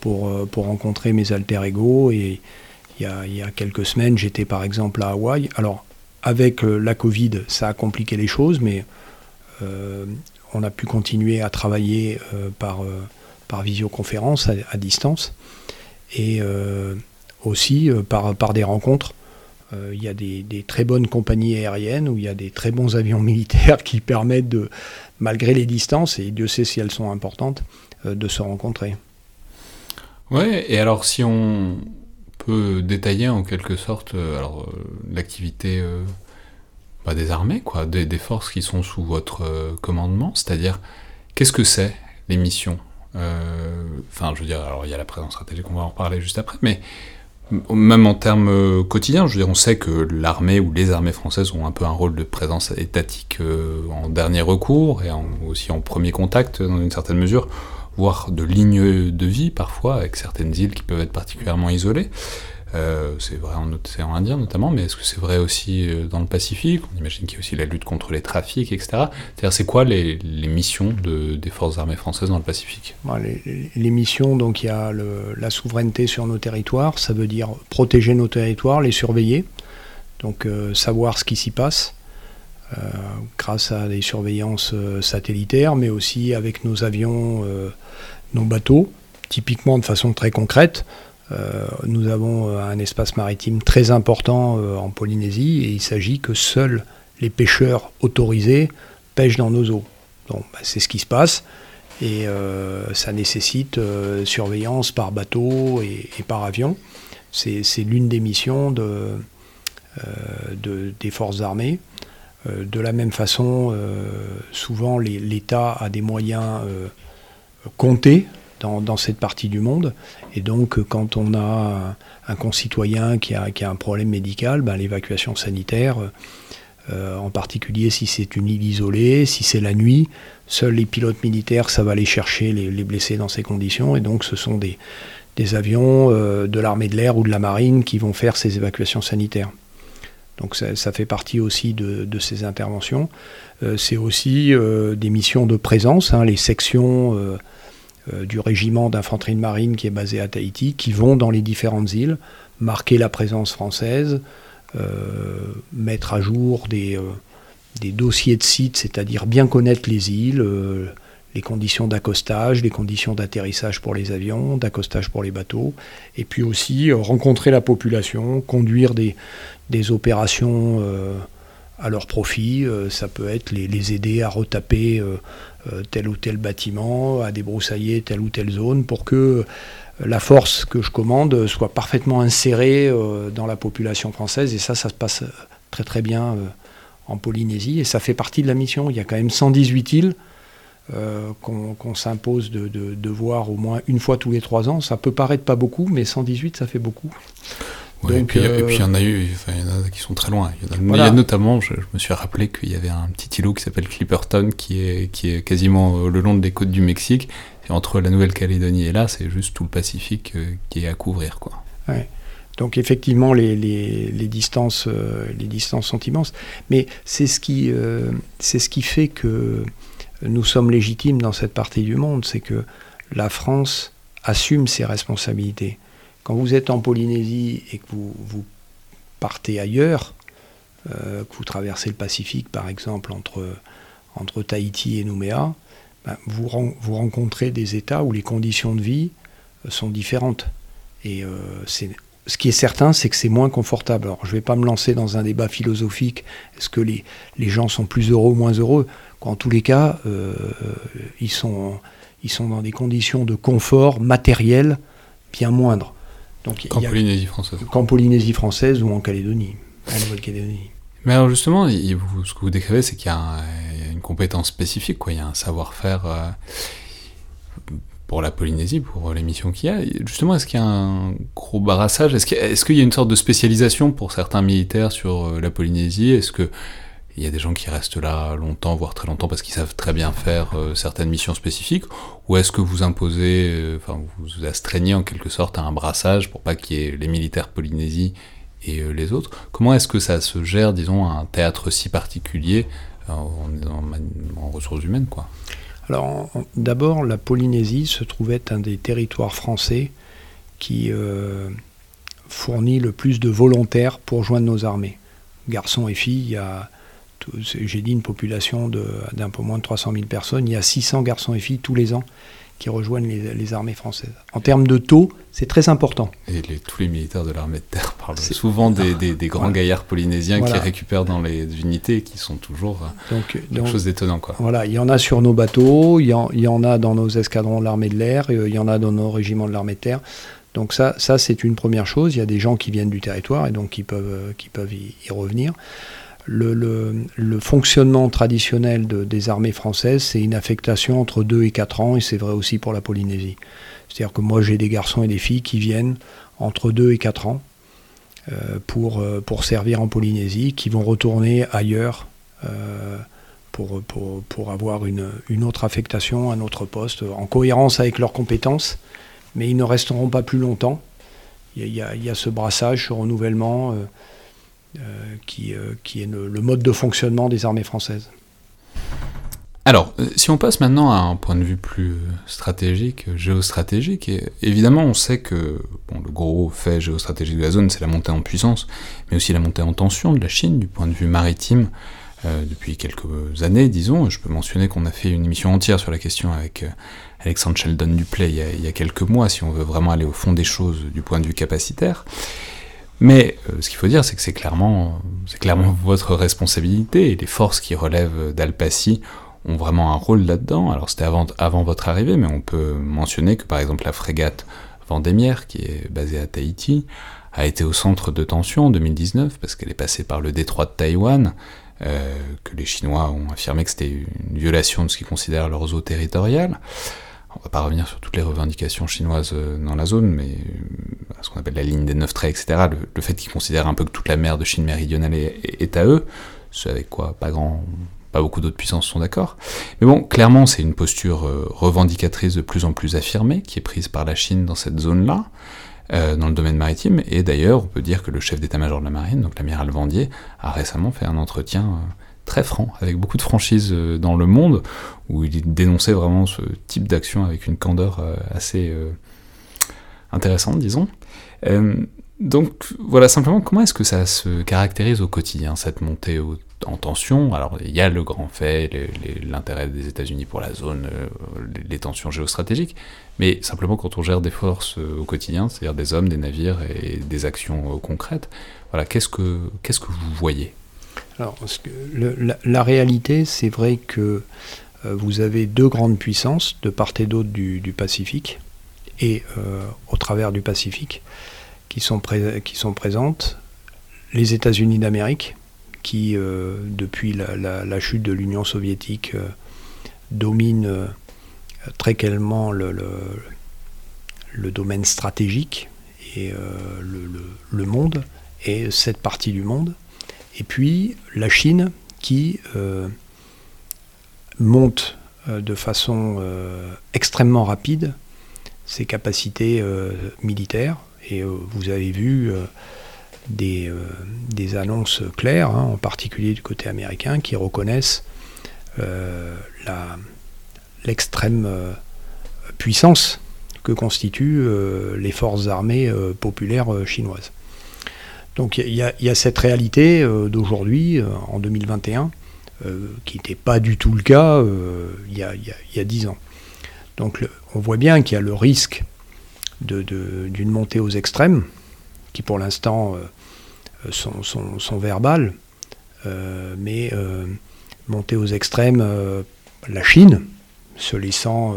Speaker 2: pour, euh, pour rencontrer mes alter ego. Et il y a, y a quelques semaines, j'étais par exemple à Hawaï. Alors avec la Covid, ça a compliqué les choses, mais on a pu continuer à travailler euh, par, euh, par visioconférence à, distance et euh, aussi par, par des rencontres. Il y a des, très bonnes compagnies aériennes où il y a des très bons avions militaires qui permettent de, malgré les distances, et Dieu sait si elles sont importantes, de se rencontrer.
Speaker 1: Ouais, et alors si on peut détailler en quelque sorte alors l'activité des armées, quoi, des, forces qui sont sous votre euh, commandement, c'est-à-dire qu'est-ce que c'est les missions? Euh, Enfin, je veux dire, alors il y a la présence stratégique, on va en reparler juste après, mais même en termes euh, quotidiens, je veux dire, on sait que l'armée ou les armées françaises ont un peu un rôle de présence étatique en dernier recours et aussi en premier contact dans une certaine mesure, voire de ligne de vie parfois avec certaines îles qui peuvent être particulièrement isolées. Euh, c'est vrai en océan Indien notamment, mais est-ce que c'est vrai aussi euh, dans le Pacifique? On imagine qu'il y a aussi la lutte contre les trafics, etc. C'est-à-dire, c'est quoi les, missions des forces armées françaises dans le Pacifique?
Speaker 2: Les, missions, donc il y a la souveraineté sur nos territoires, ça veut dire protéger nos territoires, les surveiller, donc euh, savoir ce qui s'y passe. grâce à des surveillances satellitaires, mais aussi avec nos avions, nos bateaux, typiquement de façon très concrète. Euh, nous avons euh, un espace maritime très important euh, en Polynésie et il s'agit que seuls les pêcheurs autorisés pêchent dans nos eaux. Bah, c'est ce qui se passe et ça nécessite surveillance par bateau et, par avion. C'est l'une des missions de, des forces armées. de la même façon, souvent l'État a des moyens comptés dans, cette partie du monde. Et donc, quand on a un concitoyen qui a, un problème médical, ben, l'évacuation sanitaire, euh, en particulier si c'est une île isolée, si c'est la nuit, seuls les pilotes militaires savent aller chercher les, blessés dans ces conditions. Et donc, ce sont des, avions euh, de l'armée de l'air ou de la marine qui vont faire ces évacuations sanitaires. Donc ça, fait partie aussi de, ces interventions. Euh, c'est aussi des missions de présence, hein, les sections euh, du régiment d'infanterie de marine qui est basé à Tahiti, qui vont dans les différentes îles marquer la présence française, euh, mettre à jour des, euh, des dossiers de site, c'est-à-dire bien connaître les îles, les conditions d'accostage, les conditions d'atterrissage pour les avions, d'accostage pour les bateaux, et puis aussi rencontrer la population, conduire des, opérations à leur profit. ça peut être les, aider à retaper euh, tel ou tel bâtiment, à débroussailler telle ou telle zone pour que euh, la force que je commande soit parfaitement insérée euh, dans la population française. Et ça, ça se passe très très bien en Polynésie. Et ça fait partie de la mission. Il y a quand même 118 îles qu'on s'impose de, voir au moins une fois tous les trois ans. Ça peut paraître pas beaucoup, mais 118, ça fait beaucoup
Speaker 1: et, puis, il y en a eu, il y en a qui sont très loin. Il y, a, notamment, je, me suis rappelé qu'il y avait un petit îlot qui s'appelle Clipperton, qui est, qui est quasiment euh, le long des côtes du Mexique. Et entre la Nouvelle-Calédonie et là, c'est juste tout le Pacifique euh, qui est à couvrir. Quoi.
Speaker 2: Donc effectivement, les, les, les distances, euh, les distances sont immenses. Mais c'est ce, qui, c'est ce qui fait que nous sommes légitimes dans cette partie du monde. C'est que la France assume ses responsabilités. Quand vous êtes en Polynésie et que vous, partez ailleurs, euh, que vous traversez le Pacifique par exemple entre, entre Tahiti et Nouméa, ben, vous, vous, rencontrez des États où les conditions de vie euh, sont différentes. Et euh, ce qui est certain, c'est que c'est moins confortable. Alors, je ne vais pas me lancer dans un débat philosophique. Est-ce que les, les, gens sont plus heureux ou moins heureux? En tous les cas, ils, sont, ils sont dans des conditions de confort matériel bien moindres.
Speaker 1: Qu'en Polynésie française.
Speaker 2: Qu'en Polynésie française ou en Calédonie, en Nouvelle-Calédonie.
Speaker 1: Mais alors justement, ce que vous décrivez, c'est qu'il y, a une compétence spécifique, quoi. il y a un savoir-faire euh, pour la Polynésie, pour les missions qu'il y a. Justement, est-ce qu'il y a un gros barassage Est-ce qu'il y a une sorte de spécialisation pour certains militaires sur euh, la Polynésie? Est-ce que il y a des gens qui restent là longtemps, voire très longtemps, parce qu'ils savent très bien faire euh, certaines missions spécifiques. Ou est-ce que vous imposez, euh, enfin, vous astreignez en quelque sorte à un brassage pour pas qu'il y ait les militaires Polynésie et euh, les autres? Comment est-ce que ça se gère, disons, un théâtre si particulier en, en, ressources humaines, quoi?
Speaker 2: Alors, d'abord, la Polynésie se trouvait un des territoires français qui fournit le plus de volontaires pour joindre nos armées. Garçons et filles, il y a j'ai dit une population d'un peu moins de 300 000 personnes, il y a 600 garçons et filles tous les ans qui rejoignent les, armées françaises. En termes de taux, c'est très important.
Speaker 1: Et tous les militaires de l'armée de terre parlent souvent des, grands gaillards polynésiens qui récupèrent dans les unités et qui sont toujours euh, donc, quelque chose d'étonnant.
Speaker 2: Voilà, il y en a sur nos bateaux, il y en, il y en a dans nos escadrons de l'armée de l'air, il y en a dans nos régiments de l'armée de terre. Donc ça, ça c'est une première chose. Il y a des gens qui viennent du territoire et donc qui peuvent, qui peuvent y revenir le, fonctionnement traditionnel des armées françaises, c'est une affectation entre 2 et 4 ans, et c'est vrai aussi pour la Polynésie. C'est-à-dire que moi, j'ai des garçons et des filles qui viennent entre 2 et 4 ans euh, pour, euh, pour servir en Polynésie, qui vont retourner ailleurs euh, pour, avoir une, autre affectation, un autre poste, en cohérence avec leurs compétences, mais ils ne resteront pas plus longtemps. il y, a ce brassage, ce renouvellement qui, qui, est le mode de fonctionnement des armées françaises.
Speaker 1: Alors, euh, si on passe maintenant à un point de vue plus stratégique, géostratégique, évidemment on sait que le gros fait géostratégique de la zone, c'est la montée en puissance, mais aussi la montée en tension de la Chine du point de vue maritime euh, depuis quelques années, disons. Je peux mentionner qu'on a fait une émission entière sur la question avec euh, Alexandre Sheldon Duplay il y, a, quelques mois, si on veut vraiment aller au fond des choses du point de vue capacitaire. Mais ce qu'il faut dire, c'est que c'est clairement, c'est clairement votre responsabilité et les forces qui relèvent d'Alpaci ont vraiment un rôle là-dedans. Alors c'était avant, avant votre arrivée, mais on peut mentionner que par exemple la frégate Vendémiaire, qui est basée à Tahiti, a été au centre de tension en 2019 parce qu'elle est passée par le détroit de Taïwan, euh, que les Chinois ont affirmé que c'était une violation de ce qu'ils considèrent leurs eaux territoriales. On va pas revenir sur toutes les revendications chinoises euh, dans la zone, mais euh, ce qu'on appelle la ligne des neuf traits, etc. Le, fait qu'ils considèrent un peu que toute la mer de Chine méridionale est, à eux, ce avec quoi pas grand, pas beaucoup d'autres puissances sont d'accord. Mais bon, clairement, c'est une posture euh, revendicatrice de plus en plus affirmée qui est prise par la Chine dans cette zone-là, dans le domaine maritime. Et d'ailleurs, on peut dire que le chef d'état-major de la marine, donc l'amiral Vendier, a récemment fait un entretien très franc, avec beaucoup de franchise dans le monde, où il dénonçait vraiment ce type d'action avec une candeur assez intéressante, disons. donc voilà, simplement, comment est-ce que ça se caractérise au quotidien, cette montée en tension? Alors il y a le grand fait, l'intérêt des États-Unis pour la zone, euh, les, tensions géostratégiques, mais simplement quand on gère des forces euh, au quotidien, c'est-à-dire des hommes, des navires et des actions euh, concrètes, voilà, qu'est-ce que qu'est-ce que vous voyez?
Speaker 2: Alors la, réalité, c'est vrai que vous avez deux grandes puissances de part et d'autre du, Pacifique et au travers du Pacifique qui sont, présentes les États-Unis d'Amérique qui, euh, depuis la, chute de l'Union soviétique, euh, domine euh, très clairement le, le, domaine stratégique et le, monde et cette partie du monde. Et puis la Chine qui monte de façon extrêmement rapide ses capacités militaires. Et vous avez vu des, euh, des annonces claires, hein, en particulier du côté américain, qui reconnaissent euh, l'extrême euh, puissance que constituent les forces armées populaires chinoises. Donc il y, a cette réalité d'aujourd'hui, en 2021, qui n'était pas du tout le cas il y, a dix ans. Donc on voit bien qu'il y a le risque d'une montée aux extrêmes, qui pour l'instant euh, sont, verbales, euh, mais euh, monter aux extrêmes, la Chine, se laissant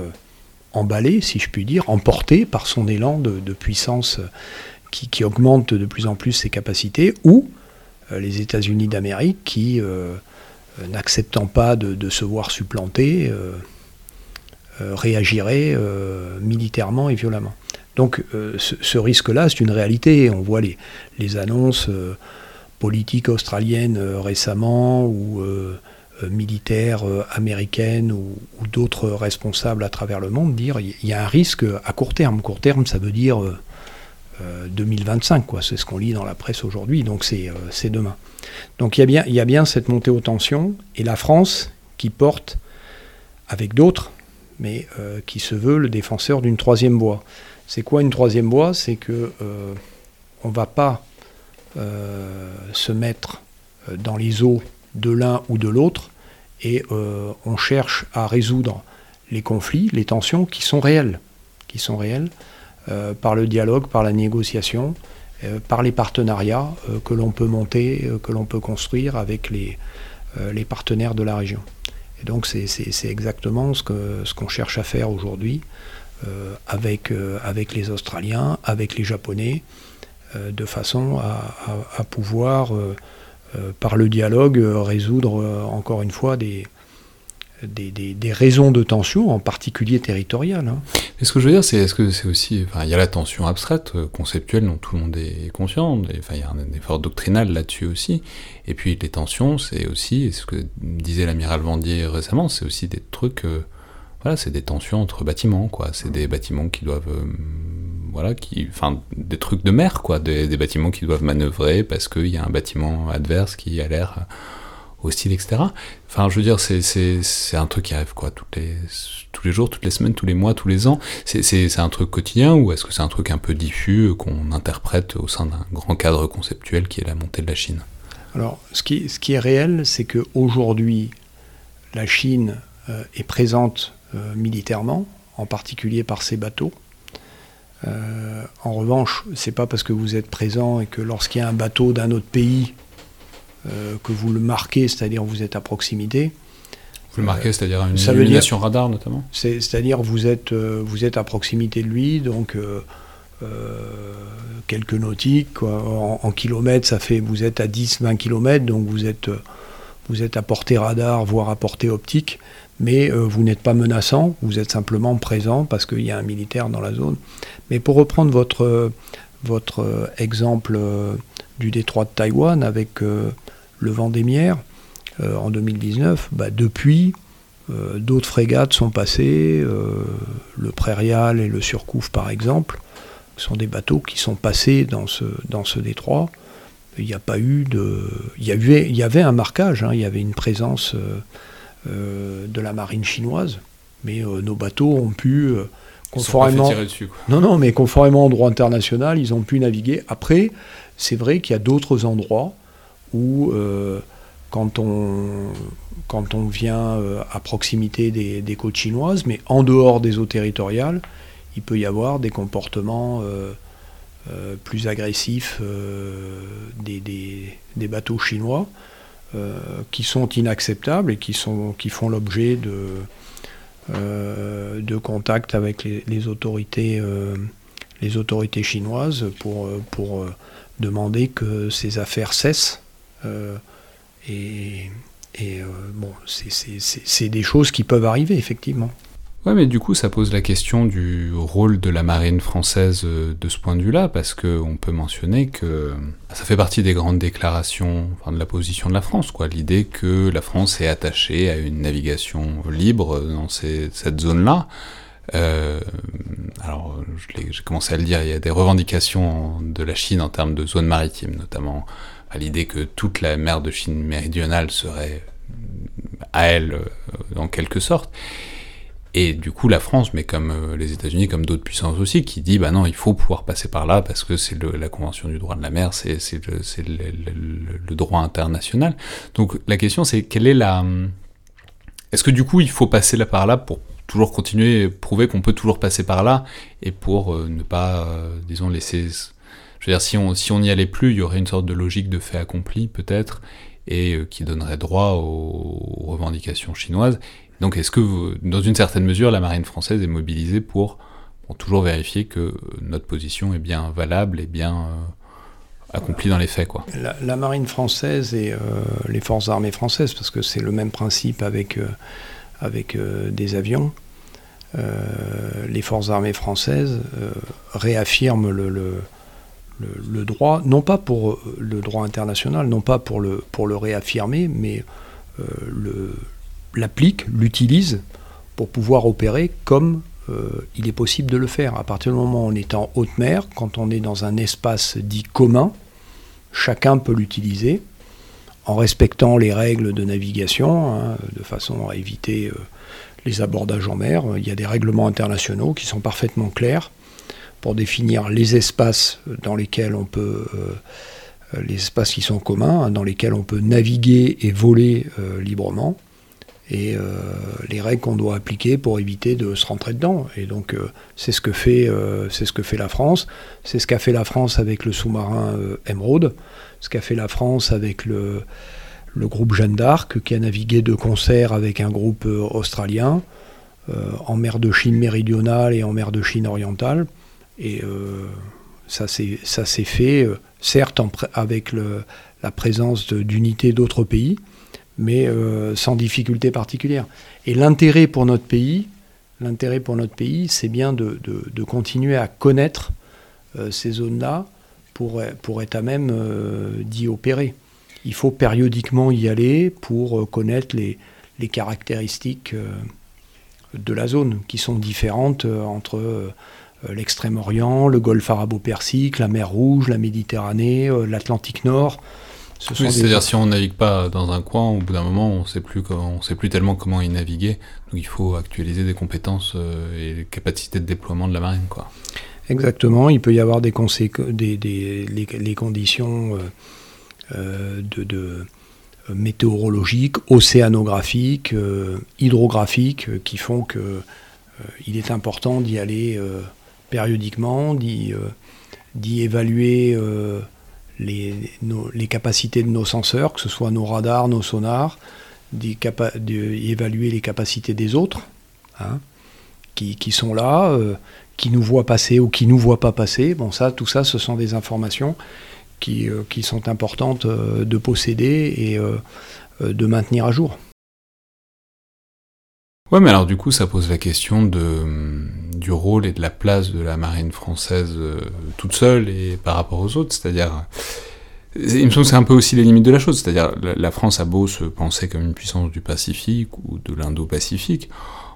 Speaker 2: emballer, si je puis dire, emporter par son élan de, puissance qui, augmente de plus en plus ses capacités, ou les États-Unis d'Amérique qui, n'acceptant pas de, se voir supplanter, réagiraient militairement et violemment. Donc euh, ce, risque-là, c'est une réalité. On voit les, annonces euh, politiques australiennes euh, récemment ou militaires américaines ou, d'autres responsables à travers le monde dire il y a un risque à court terme. Court terme, ça veut dire 2025, quoi. C'est ce qu'on lit dans la presse aujourd'hui, donc c'est demain. Donc il y, a bien, y a bien cette montée aux tensions et la France qui porte avec d'autres, mais qui se veut le défenseur d'une troisième voie. C'est quoi une troisième voie? C'est que euh, on ne va pas euh, se mettre euh, dans les eaux de l'un ou de l'autre et on cherche à résoudre les conflits, les tensions qui sont qui sont réelles par le dialogue, par la négociation, par les partenariats que l'on peut monter, que l'on peut construire avec les, partenaires de la région. Et donc c'est exactement ce qu'on cherche à faire aujourd'hui. Euh, avec, euh, les Australiens, avec les Japonais, euh, de façon à, pouvoir, par le dialogue, résoudre encore une fois des, des, raisons de tension, en particulier territoriales. Hein.
Speaker 1: ce que je veux dire, c'est est-ce que c'est aussi, il y a la tension abstraite, conceptuelle, dont tout le monde est conscient. il y a un effort doctrinal là-dessus aussi. Et puis les tensions, c'est aussi, ce que disait l'amiral Vendier récemment, c'est aussi des trucs voilà, c'est des tensions entre bâtiments, quoi. C'est des bâtiments qui doivent euh, voilà, qui, enfin, des trucs de mer, quoi, des, des bâtiments qui doivent manœuvrer parce qu'il y a un bâtiment adverse qui a l'air hostile, etc. Enfin, je veux dire, c'est un truc qui arrive quoi, tous les jours, toutes les semaines, tous les mois, tous les ans. C'est un truc quotidien ou est-ce que c'est un truc un peu diffus qu'on interprète au sein d'un grand cadre conceptuel qui est la montée de la Chine?
Speaker 2: Alors, ce qui, est réel, c'est qu'aujourd'hui, la Chine euh, est présente euh, militairement, en particulier par ses bateaux. Euh, en revanche, c'est pas parce que vous êtes présent et que lorsqu'il y a un bateau d'un autre pays euh, que vous le marquez, c'est-à-dire vous êtes à proximité.
Speaker 1: Vous le marquez, c'est-à-dire une illumination radar notamment
Speaker 2: C'est-à-dire vous êtes, euh, vous êtes à proximité de lui, donc euh, quelques nautiques, En, kilomètres, ça fait, vous êtes à 10-20 km, donc vous êtes, vous êtes à portée radar, voire à portée optique, mais vous n'êtes pas menaçant, vous êtes simplement présent parce qu'il y a un militaire dans la zone. Mais pour reprendre votre, votre exemple du détroit de Taïwan avec le Vendémiaire euh, en 2019, bah, depuis, euh, d'autres frégates sont passées, euh, le Prairial et le Surcouf par exemple, sont des bateaux qui sont passés dans ce, dans ce détroit. Il n'y a pas eu de. Il y, avait, il y avait un marquage, hein, il y avait une présence de la marine chinoise, mais nos bateaux ont pu. conformément, non, non, mais conformément au droit international, ils ont pu naviguer. Après, c'est vrai qu'il y a d'autres endroits où euh, quand, on, quand on vient euh, à proximité des, côtes chinoises, mais en dehors des eaux territoriales, il peut y avoir des comportements euh, plus agressifs des, des, bateaux chinois qui sont inacceptables et qui, sont, qui font l'objet de, de contacts avec les, les autorités, les autorités chinoises pour, pour demander que ces affaires cessent euh, et, euh, bon, c'est des choses qui peuvent arriver, effectivement.
Speaker 1: Ouais, mais du coup, ça pose la question du rôle de la marine française euh, de ce point de vue-là, parce qu'on peut mentionner que ça fait partie des grandes déclarations de la position de la France, quoi. L'idée que la France est attachée à une navigation libre dans cette zone-là. Alors, j'ai commencé à le dire, il y a des revendications de la Chine en termes de zone maritime, notamment à l'idée que toute la mer de Chine méridionale serait à elle euh, en quelque sorte. Et du coup, la France, mais comme euh, les États-Unis, comme d'autres puissances aussi, qui dit bah non, il faut pouvoir passer par là parce que c'est la convention du droit de la mer, c'est le, droit international. Donc la question, c'est quelle est la. Est-ce que du coup, il faut passer là par là pour toujours continuer, prouver qu'on peut toujours passer par là et pour euh, ne pas, disons, laisser je veux dire, si on si n'y allait plus, il y aurait une sorte de logique de fait accompli peut-être, et euh, qui donnerait droit aux, revendications chinoises. Donc, est-ce que, dans une certaine mesure, la marine française est mobilisée pour, toujours vérifier que notre position est bien valable et bien euh, accomplie dans les faits, quoi?
Speaker 2: La, marine française et euh, les forces armées françaises, parce que c'est le même principe avec avec des avions. les forces armées françaises réaffirment le droit, non pas pour euh, le droit international, non pas pour le, pour le réaffirmer, mais euh, l'applique, l'utilise pour pouvoir opérer comme euh, il est possible de le faire. À partir du moment où on est en haute mer, quand on est dans un espace dit commun, chacun peut l'utiliser en respectant les règles de navigation, hein, de façon à éviter les abordages en mer. Il y a des règlements internationaux qui sont parfaitement clairs pour définir les espaces dans lesquels on peut, euh, les espaces qui sont communs, hein, dans lesquels on peut naviguer et voler euh, librement, et euh, les règles qu'on doit appliquer pour éviter de se rentrer dedans. Et donc c'est ce que fait, c'est ce que fait la France, c'est ce qu'a fait la France avec le sous-marin Emeraude, ce qu'a fait la France avec le, groupe Jeanne d'Arc qui a navigué de concert avec un groupe australien en mer de Chine méridionale et en mer de Chine orientale. Et euh, ça s'est fait, euh, certes avec la présence d'unités d'autres pays, mais euh, sans difficulté particulière. Et l'intérêt pour notre pays, l'intérêt pour notre pays, c'est bien de, continuer à connaître ces zones-là pour, pour être à même d'y opérer. Il faut périodiquement y aller pour connaître les, les caractéristiques de la zone qui sont différentes entre l'extrême-orient, le golfe arabo-persique, la mer Rouge, la Méditerranée, l'Atlantique Nord.
Speaker 1: C'est-à-dire si on navigue pas dans un coin, au bout d'un moment, on sait plus on sait plus tellement comment y naviguer. Donc il faut actualiser des compétences et les capacités de déploiement de la marine, quoi.
Speaker 2: Exactement. Il peut y avoir des, des, des les, conditions de, de météorologiques, océanographiques, euh, hydrographiques, euh, qui font que euh, il est important d'y aller périodiquement, d'y évaluer les, les, capacités de nos senseurs, que ce soit nos radars, nos sonars, d'y évaluer les capacités des autres, hein, qui, sont là, qui nous voient passer ou qui nous voient pas passer. Bon, ça, tout ça, ce sont des informations qui, euh, qui sont importantes euh, de posséder et euh, de maintenir à jour.
Speaker 1: Ouais, mais alors du coup, ça pose la question du rôle et de la place de la marine française toute seule et par rapport aux autres. C'est-à-dire, il me semble que c'est un peu aussi les limites de la chose. C'est-à-dire, la France a beau se penser comme une puissance du Pacifique ou de l'Indo-Pacifique.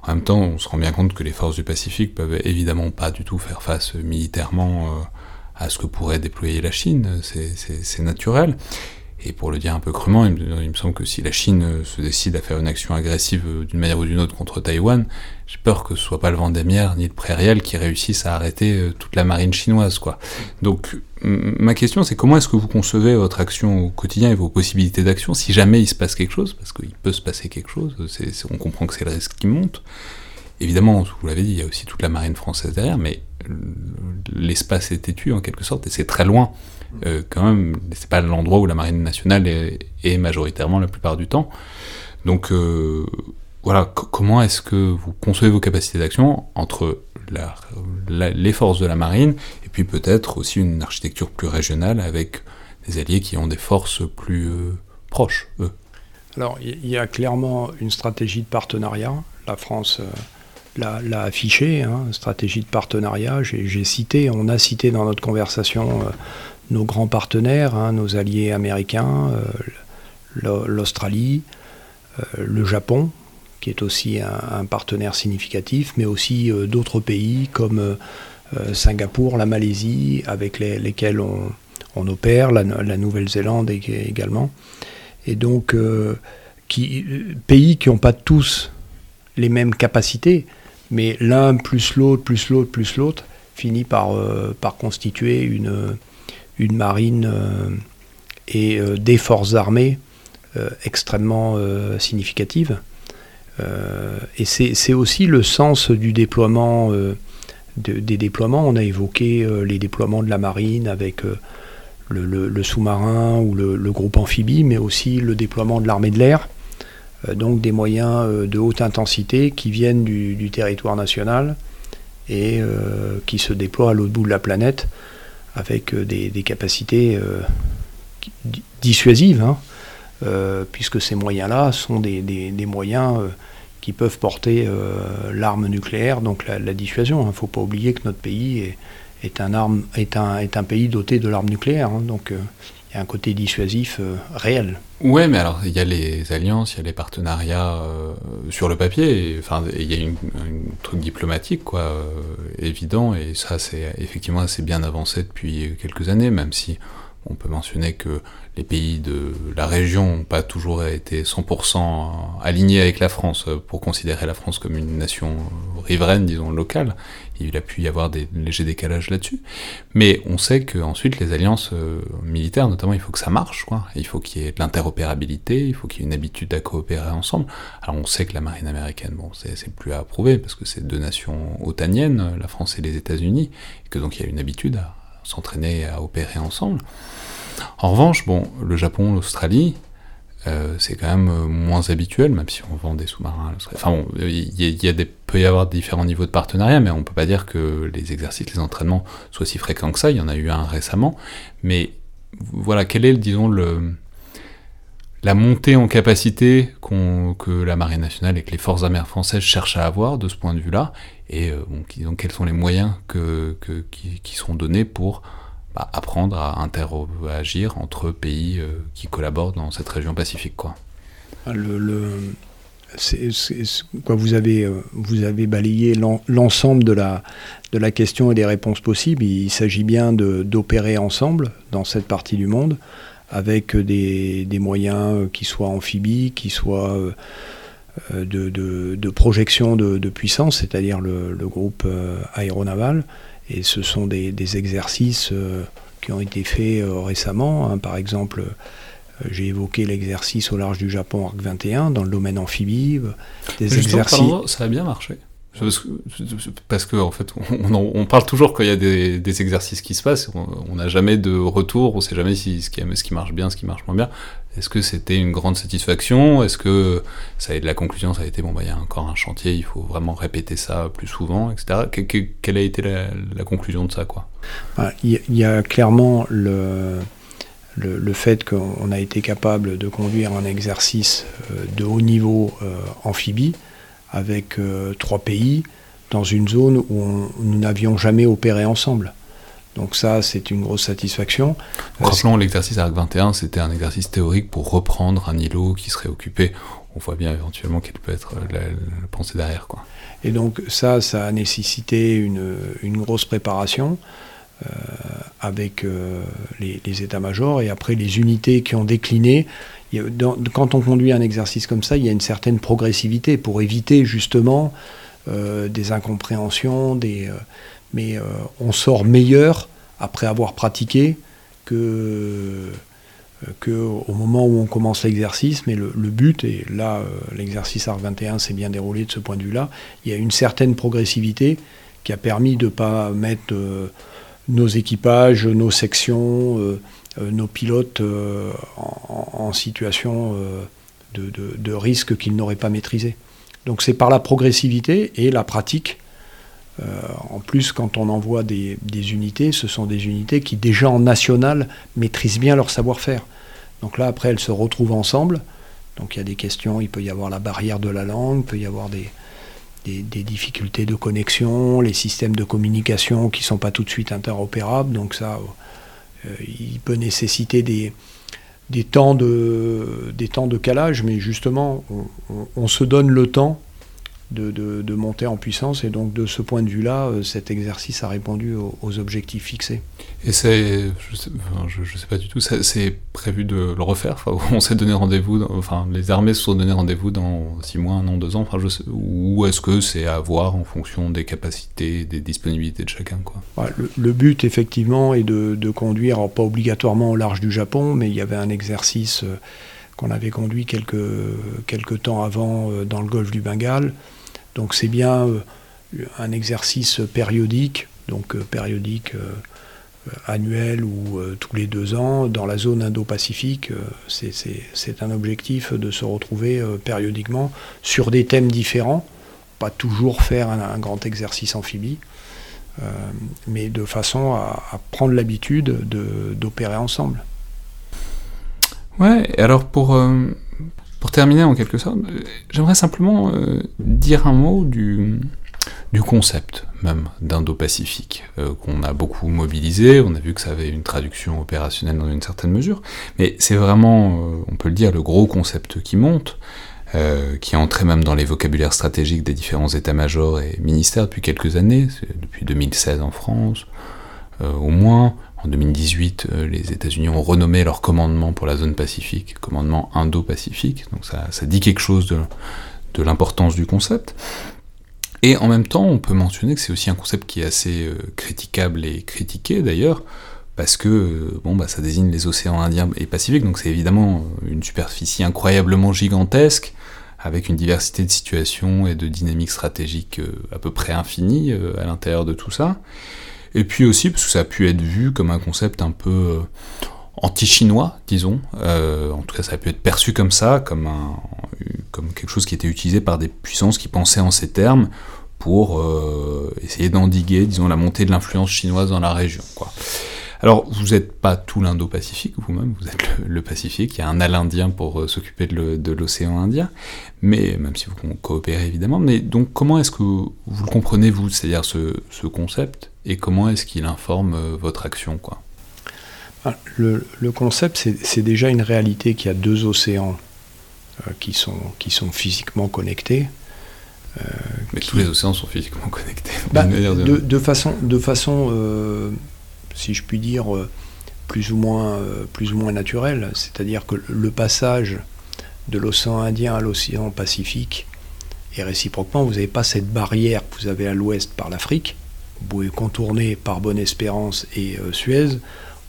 Speaker 1: En même temps, on se rend bien compte que les forces du Pacifique peuvent évidemment pas du tout faire face militairement à ce que pourrait déployer la Chine, c'est naturel. Et pour le dire un peu crûment, il me, semble que si la Chine se décide à faire une action agressive d'une manière ou d'une autre contre Taïwan, j'ai peur que ce soit pas le Vendémiaire ni le Prairiel qui réussissent à arrêter euh, toute la marine chinoise. Donc, ma question, c'est comment est-ce que vous concevez votre action au quotidien et vos possibilités d'action si jamais il se passe quelque chose, parce qu'il peut se passer quelque chose, on comprend que c'est le risque qui monte. Évidemment, vous l'avez dit, il y a aussi toute la marine française derrière, mais l'espace est têtu en quelque sorte, et c'est très loin euh, quand même. C'est pas l'endroit où la marine nationale est, majoritairement la plupart du temps. Donc euh, voilà, comment est-ce que vous concevez vos capacités d'action entre les forces de la marine et puis peut-être aussi une architecture plus régionale avec des alliés qui ont des forces plus euh, proches, eux?
Speaker 2: Alors il y a clairement une stratégie de partenariat. La France l'a affiché, hein, stratégie de partenariat. J'ai cité, on a cité dans notre conversation nos grands partenaires, hein, nos alliés américains, euh, l'Australie, euh, le Japon, qui est aussi un, partenaire significatif, mais aussi d'autres pays comme Singapour, la Malaisie, avec lesquels on, opère, la, Nouvelle-Zélande également. Et donc, pays qui n'ont pas tous les mêmes capacités, mais l'un plus l'autre, plus l'autre, plus l'autre, finit par, euh, par constituer une, une marine euh, et euh, des forces armées extrêmement significatives. et c'est aussi le sens du déploiement, des déploiements. On a évoqué les déploiements de la marine avec le, sous-marin ou le, groupe amphibie, mais aussi le déploiement de l'armée de l'air euh, donc des moyens euh, de haute intensité qui viennent du, territoire national et euh, qui se déploient à l'autre bout de la planète avec des, capacités dissuasives, hein, puisque ces moyens-là sont des, moyens qui peuvent porter l'arme nucléaire, donc la, dissuasion. Il ne faut pas oublier que notre pays est, un, pays doté de l'arme nucléaire. Hein, un côté dissuasif euh, réel.
Speaker 1: Ouais, mais alors il y a les alliances, il y a les partenariats euh, sur le papier, enfin il y a un truc diplomatique quoi, euh, évident, et ça c'est effectivement assez bien avancé depuis quelques années, même si on peut mentionner que les pays de la région n'ont pas toujours été 100% alignés avec la France pour considérer la France comme une nation riveraine, disons, locale. Il a pu y avoir des légers décalages là-dessus. Mais on sait qu'ensuite, les alliances euh, militaires, notamment, il faut que ça marche. Quoi. Il faut qu'il y ait de l'interopérabilité, il faut qu'il y ait une habitude à coopérer ensemble. Alors on sait que la marine américaine, bon, c'est plus à approuver, parce que c'est deux nations otaniennes, la France et les États-Unis, et que donc il y a une habitude à s'entraîner à opérer ensemble. En revanche, bon, le Japon, l'Australie, euh, c'est quand même euh, moins habituel, même si on vend des sous-marins. Enfin bon, il y, a des, peut y avoir différents niveaux de partenariat, mais on peut pas dire que les exercices, les entraînements soient si fréquents que ça. Il y en a eu un récemment, mais voilà, quelle est, disons, le, la montée en capacité que la marine nationale et que les forces armées françaises cherchent à avoir de ce point de vue-là, et euh, quels sont les moyens qui, qui seront donnés pour apprendre à interagir entre pays euh, qui collaborent dans cette région pacifique. Quoi.
Speaker 2: Vous, avez, vous avez balayé l'ensemble de la, de la question et des réponses possibles. Il, s'agit bien d'opérer ensemble dans cette partie du monde avec des, des moyens qui soient amphibies, qui soient de, de, projection de, puissance, c'est-à-dire le, le, groupe aéronaval. Et ce sont des, des exercices qui ont été faits récemment. Hein. Par exemple, euh, j'ai évoqué l'exercice au large du Japon Arc 21 dans le domaine amphibie, euh,
Speaker 1: des exercices. ça a bien marché. Parce que, en fait, on, parle toujours quand il y a des, exercices qui se passent, on n'a jamais de retour, on ne sait jamais si, ce, qui, marche bien, ce qui marche moins bien. Est-ce que c'était une grande satisfaction? Est-ce que ça a, la conclusion, ça a été bon, bah, il y a encore un chantier, il faut vraiment répéter ça plus souvent, etc. quelle a été la, conclusion de ça quoi?
Speaker 2: Bah, Il y, a clairement le, le, fait qu'on a été capable de conduire un exercice euh, de haut niveau euh, amphibie avec euh, trois pays dans une zone où nous n'avions jamais opéré ensemble. Donc ça, c'est une grosse satisfaction.
Speaker 1: Rappelons, l'exercice ARC 21, c'était un exercice théorique pour reprendre un îlot qui serait occupé. On voit bien éventuellement quelle peut être la, pensée derrière. Quoi.
Speaker 2: Et donc ça, ça a nécessité une, une grosse préparation. Euh, avec euh, les, états-majors et après les unités qui ont décliné. Quand on conduit un exercice comme ça, il y a une certaine progressivité pour éviter justement euh, des incompréhensions, des, mais on sort meilleur après avoir pratiqué que, que au moment où on commence l'exercice. Mais le, but, et là l'exercice ARC 21 s'est bien déroulé de ce point de vue-là, il y a une certaine progressivité qui a permis de ne pas mettre nos équipages, nos sections, euh, euh, nos pilotes euh, en, situation de, risque qu'ils n'auraient pas maîtrisé. Donc c'est par la progressivité et la pratique. en plus, quand on envoie des, unités, ce sont des unités qui déjà en national maîtrisent bien leur savoir-faire. Donc là, après, elles se retrouvent ensemble. Donc il y a des questions, il peut y avoir la barrière de la langue, il peut y avoir des, des, difficultés de connexion, les systèmes de communication qui ne sont pas tout de suite interopérables. Donc ça, euh, il peut nécessiter des, des, temps de, des temps de calage, mais justement, on se donne le temps de, monter en puissance. Et donc, de ce point de vue-là, euh, cet exercice a répondu aux, objectifs fixés.
Speaker 1: Et c'est, je ne sais, pas du tout, c'est prévu de le refaire? On s'est donné rendez-vous, enfin, les armées se sont donné rendez-vous dans six mois, un an, deux ans, enfin, je ou est-ce que c'est à voir en fonction des capacités, des disponibilités de chacun quoi?
Speaker 2: le, but, effectivement, est de, conduire, pas obligatoirement au large du Japon, mais il y avait un exercice. Euh, qu'on avait conduit quelques, quelques temps avant euh, dans le golfe du Bengale, donc c'est bien euh, un exercice périodique, donc euh, périodique euh, annuel ou tous les deux ans dans la zone Indo-Pacifique. c'est un objectif de se retrouver périodiquement sur des thèmes différents, pas toujours faire un, grand exercice amphibie, mais de façon à, prendre l'habitude d'opérer ensemble.
Speaker 1: Ouais, alors pour, pour terminer en quelque sorte, euh, j'aimerais simplement euh, dire un mot du, concept même d'Indo-Pacifique, euh, qu'on a beaucoup mobilisé, on a vu que ça avait une traduction opérationnelle dans une certaine mesure, mais c'est vraiment, on peut le dire, le gros concept qui monte, qui est entré même dans les vocabulaires stratégiques des différents états-majors et ministères depuis quelques années, depuis 2016 en France, au moins, en 2018, euh, les États-Unis ont renommé leur commandement pour la zone Pacifique, commandement Indo-Pacifique, donc ça, dit quelque chose de, l'importance du concept. Et en même temps, on peut mentionner que c'est aussi un concept qui est assez euh, critiquable et critiqué d'ailleurs, parce que euh, bon, bah, ça désigne les océans Indien et Pacifique, donc c'est évidemment une superficie incroyablement gigantesque, avec une diversité de situations et de dynamiques stratégiques à peu près infinies à l'intérieur de tout ça. Et puis aussi parce que ça a pu être vu comme un concept un peu euh, anti-chinois, disons. Euh, en tout cas, ça a pu être perçu comme ça, comme, quelque chose qui était utilisé par des puissances qui pensaient en ces termes pour euh, essayer d'endiguer, disons, la montée de l'influence chinoise dans la région. Quoi. Alors, vous n'êtes pas tout l'Indo-Pacifique vous-même, vous êtes le, Pacifique, il y a un al indien pour euh, s'occuper de l'océan Indien, mais même si vous coopérez évidemment. Mais donc, comment est-ce que vous, le comprenez, vous, c'est-à-dire ce, concept, et comment est-ce qu'il informe euh, votre action quoi?
Speaker 2: Ah, le, concept, c'est déjà une réalité qu'il y a deux océans qui, sont, qui sont physiquement connectés.
Speaker 1: Mais tous les océans sont physiquement connectés.
Speaker 2: Bah, de, de, façon, de façon si je puis dire, plus ou moins, plus ou moins naturelle. C'est-à-dire que le passage de l'océan Indien à l'océan Pacifique, et réciproquement, vous n'avez pas cette barrière que vous avez à l'ouest par l'Afrique, vous pouvez contourner par Bonne-Espérance et euh, Suez,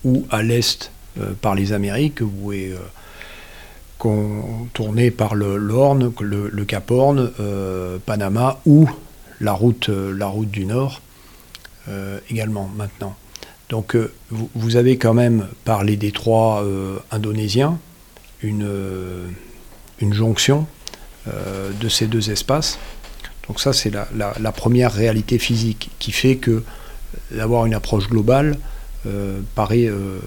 Speaker 2: ou à l'est euh, par les Amériques, vous pouvez euh, contourner par le, l'Horn, le, Cap Horn, Panama, ou la route du Nord également maintenant. Donc vous, vous, avez quand même par les détroits indonésiens une une jonction euh, de ces deux espaces. Donc ça, c'est la, première réalité physique qui fait que d'avoir une approche globale euh, paraît euh,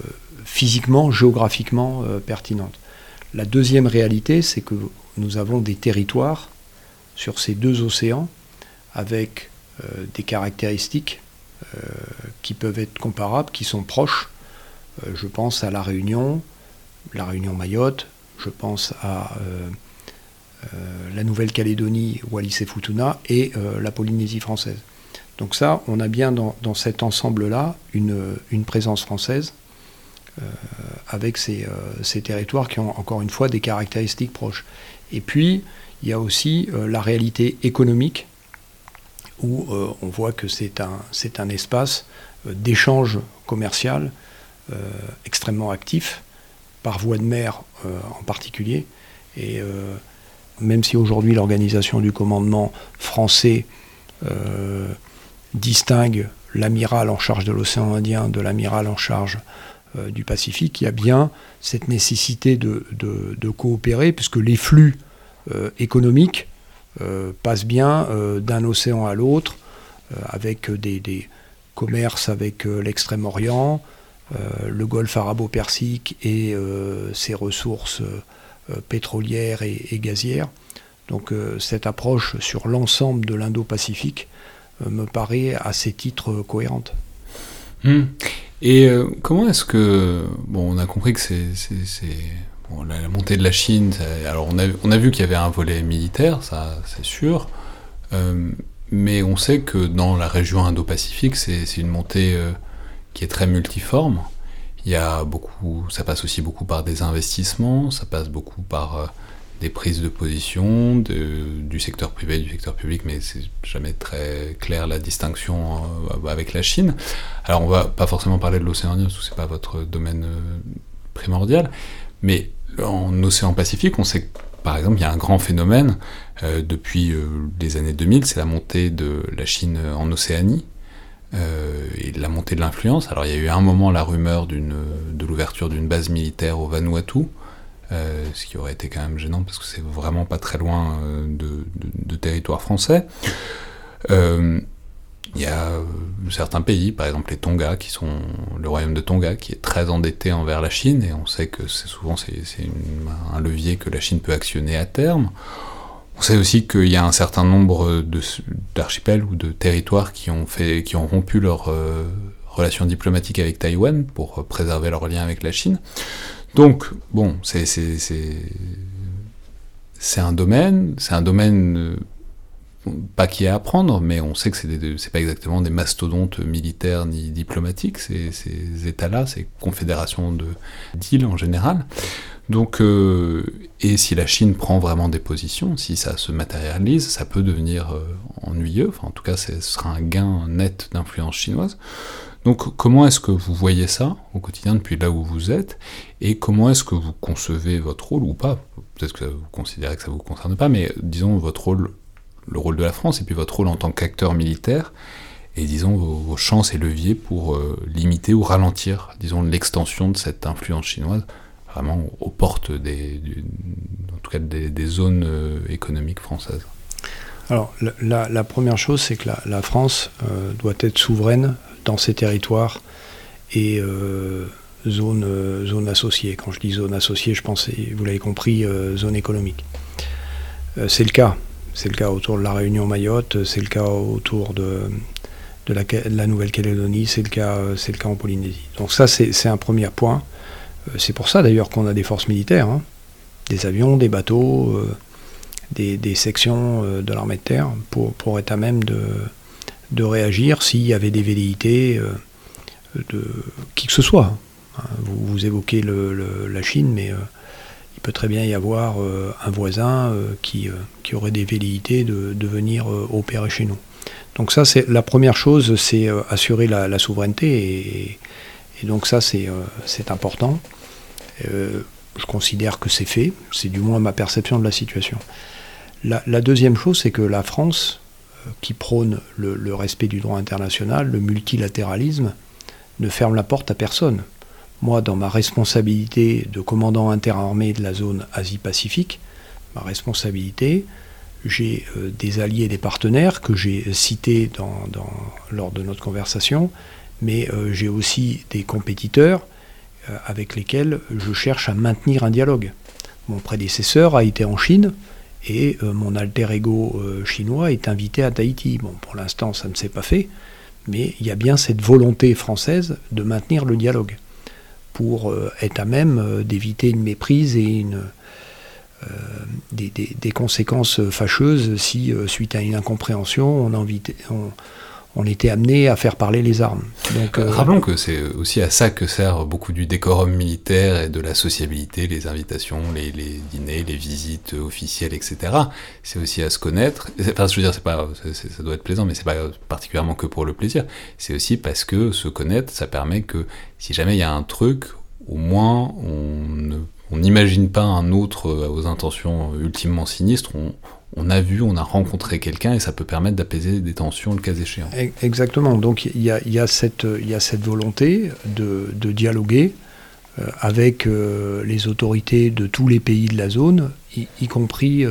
Speaker 2: physiquement, géographiquement pertinente. La deuxième réalité, c'est que nous avons des territoires sur ces deux océans avec des caractéristiques qui peuvent être comparables, qui sont proches. je pense à la Réunion, la Réunion Mayotte, je pense à euh, euh, la Nouvelle-Calédonie, Wallis et Futuna, et euh, la Polynésie française. Donc ça, on a bien dans, cet ensemble-là une, présence française avec ces, territoires qui ont encore une fois des caractéristiques proches. Et puis, il y a aussi la réalité économique où on voit que c'est un, espace d'échange commercial extrêmement actif par voie de mer euh, en particulier. Et euh, même si aujourd'hui l'organisation du commandement français euh, distingue l'amiral en charge de l'océan Indien de l'amiral en charge du Pacifique, il y a bien cette nécessité de, coopérer, puisque les flux économiques passent bien d'un océan à l'autre, avec des, commerces avec l'extrême-orient, euh, le golfe arabo-persique et euh, ses ressources euh, pétrolières et, gazières. Donc cette approche sur l'ensemble de l'Indo-Pacifique me paraît à ces titres cohérente.
Speaker 1: Hmm. Et comment est-ce que... Bon, on a compris que c'est... La, montée de la Chine, alors on a, vu qu'il y avait un volet militaire, ça c'est sûr, mais on sait que dans la région Indo-Pacifique, c'est une montée qui est très multiforme. Il y a beaucoup, ça passe aussi beaucoup par des investissements, ça passe beaucoup par euh, des prises de position du secteur privé, du secteur public, mais c'est jamais très clair la distinction euh, avec la Chine. Alors on va pas forcément parler de l'océan Indien, parce que c'est pas votre domaine euh, primordial, mais en océan Pacifique, on sait que par exemple, il y a un grand phénomène depuis les années 2000, c'est la montée de la Chine en Océanie, euh, et la montée de l'influence. Alors il y a eu un moment la rumeur de l'ouverture d'une base militaire au Vanuatu, euh, ce qui aurait été quand même gênant parce que c'est vraiment pas très loin euh, de, territoire français. Il y a certains pays, par exemple les Tonga, qui sont le royaume de Tonga, qui est très endetté envers la Chine, et on sait que c'est souvent c'est un levier que la Chine peut actionner à terme. On sait aussi qu'il y a un certain nombre d'archipels ou de territoires qui ont, fait, qui ont rompu leurs euh, relations diplomatiques avec Taïwan pour préserver leurs liens avec la Chine. Donc, bon, c'est un domaine, c'est un domaine pas qui est à apprendre, mais on sait que c'est pas exactement des mastodontes militaires ni diplomatiques, ces, ces États-là, ces confédérations d'îles en général. Donc, euh, et si la Chine prend vraiment des positions, si ça se matérialise, ça peut devenir euh, ennuyeux. Enfin, en tout cas, ce sera un gain net d'influence chinoise. Donc, comment est-ce que vous voyez ça au quotidien depuis là où vous êtes? Et comment est-ce que vous concevez votre rôle ou pas? Peut-être que vous considérez que ça ne vous concerne pas, mais disons votre rôle, le rôle de la France, et puis votre rôle en tant qu'acteur militaire, et disons vos, chances et leviers pour euh, limiter ou ralentir, disons, l'extension de cette influence chinoise vraiment aux portes des, en tout cas des, zones euh, économiques françaises
Speaker 2: Alors, la, première chose, c'est que la, France euh, doit être souveraine dans ses territoires et zone, zone associée. Quand je dis zone associée, je pense, vous l'avez compris, zone économique. c'est le cas. C'est le cas autour de la Réunion Mayotte, c'est le cas autour de, la, Nouvelle-Calédonie, c'est le, cas, en Polynésie. Donc ça, c'est un premier point. Euh, c'est pour ça d'ailleurs qu'on a des forces militaires. Hein. des avions, des bateaux, des, sections de l'armée de terre pour, pour être à même de, de réagir s'il y avait des velléités de qui que ce soit. Hein. Vous, évoquez la Chine, mais il peut très bien y avoir un voisin qui, qui, aurait des velléités de, de venir opérer chez nous. Donc ça, c'est la première chose, c'est euh, assurer la, souveraineté, et, donc ça, c'est euh, important. Euh, je considère que c'est fait, c'est du moins ma perception de la situation. La, deuxième chose, c'est que la France, qui prône le, respect du droit international, le multilatéralisme, ne ferme la porte à personne. Moi, dans ma responsabilité de commandant interarmé de la zone Asie-Pacifique, ma responsabilité, j'ai euh, des alliés et des partenaires que j'ai cités lors de notre conversation, mais euh, j'ai aussi des compétiteurs euh, avec lesquels je cherche à maintenir un dialogue. Mon prédécesseur a été en Chine et mon alter ego chinois est invité à Tahiti. Bon, pour l'instant, ça ne s'est pas fait, mais il y a bien cette volonté française de maintenir le dialogue pour être à même d'éviter une méprise et euh, des, conséquences fâcheuses si, euh, suite à une incompréhension, on, on, on, était amené à faire parler les armes.
Speaker 1: Euh, Rappelons que c'est aussi à ça que sert beaucoup du décorum militaire et de la sociabilité, les invitations, les, dîners, les visites officielles, etc. C'est aussi à se connaître. Enfin, je veux dire, ça doit être plaisant, mais c'est pas particulièrement que pour le plaisir. C'est aussi parce que se connaître, ça permet que si jamais il y a un truc, au moins on ne n'imagine pas un autre euh, aux intentions ultimement sinistres. A vu, on a rencontré quelqu'un et ça peut permettre d'apaiser des tensions le cas échéant.
Speaker 2: Exactement. Donc il y a, cette, volonté de, dialoguer euh, avec euh, les autorités de tous les pays de la zone, y, compris,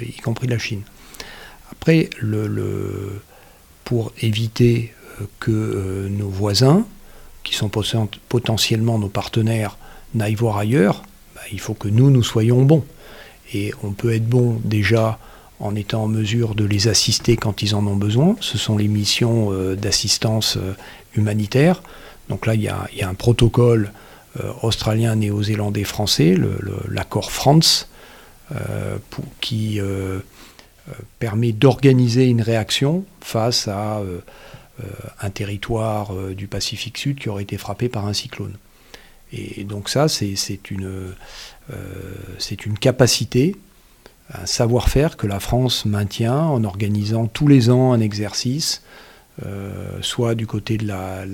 Speaker 2: y compris la Chine. Après, pour éviter que nos voisins, qui sont potentiellement nos partenaires, n'aillent voir ailleurs, bah, il faut que nous, nous soyons bons. Et on peut être bon déjà en étant en mesure de les assister quand ils en ont besoin. Ce sont les missions euh, d'assistance euh, humanitaire. Donc là, il y a, un protocole euh, australien, néo-zélandais, français, l'accord France, qui permet d'organiser une réaction face à un territoire du Pacifique Sud qui aurait été frappé par un cyclone. Et donc ça, c'est une, une capacité, un savoir-faire que la France maintient en organisant tous les ans un exercice, euh, soit du côté de la,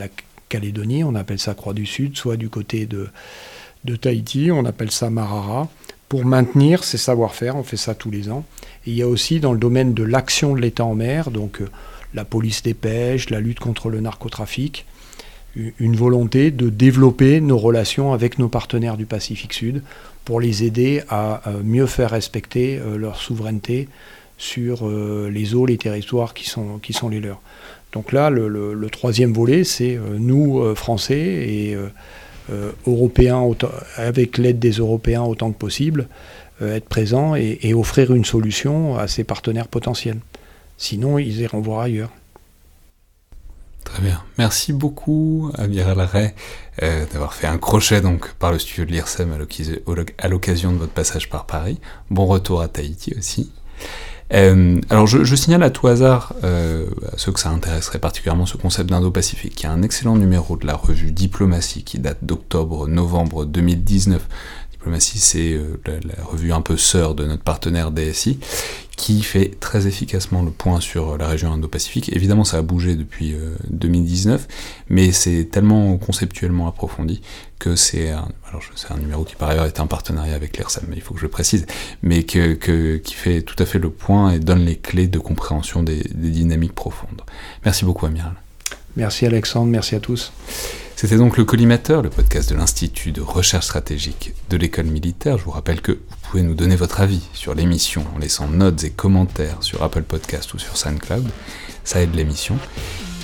Speaker 2: Calédonie, on appelle ça Croix du Sud, soit du côté de, Tahiti, on appelle ça Marara, pour maintenir ces savoir-faire, on fait ça tous les ans. Et il y a aussi dans le domaine de l'action de l'État en mer, donc euh, la police des pêches, la lutte contre le narcotrafic, une volonté de développer nos relations avec nos partenaires du Pacifique Sud pour les aider à mieux faire respecter euh, leur souveraineté sur euh, les eaux, les territoires qui sont, qui sont les leurs. Donc là, le, troisième volet, c'est euh, nous, Français et Européens, avec l'aide des Européens autant que possible, être présents et offrir une solution à ces partenaires potentiels. Sinon, ils iront voir ailleurs.
Speaker 1: Très bien. Merci beaucoup, Amiral Ray, euh, d'avoir fait un crochet donc par le studio de l'IRSEM à l'occasion de votre passage par Paris. Bon retour à Tahiti aussi. Euh, alors je, signale à tout hasard euh, à ceux que ça intéresserait particulièrement ce concept d'Indo-Pacifique, y a un excellent numéro de la revue Diplomatie qui date d'octobre-novembre 2019 Diplomatie, c'est euh, la, revue un peu sœur de notre partenaire DSI, qui fait très efficacement le point sur la région Indo-Pacifique. Évidemment, ça a bougé depuis 2019, euh, mais c'est tellement conceptuellement approfondi que c'est un, numéro qui par ailleurs est un partenariat avec l'ERSAM, il faut que je précise, mais qui fait tout à fait le point et donne les clés de compréhension des dynamiques profondes. Merci beaucoup, Amiral.
Speaker 2: Merci Alexandre, merci à tous.
Speaker 1: C'était donc le Collimateur, le podcast de l'Institut de recherche stratégique de l'école militaire. Je vous rappelle que vous pouvez nous donner votre avis sur l'émission en laissant notes et commentaires sur Apple Podcast ou sur SoundCloud. Ça aide l'émission.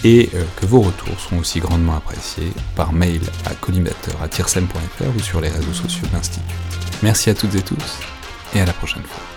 Speaker 1: Et euh, que vos retours seront aussi grandement appréciés par mail à collimateur.tirsem.fr ou sur les réseaux sociaux de l'Institut. Merci à toutes et tous et à la prochaine fois.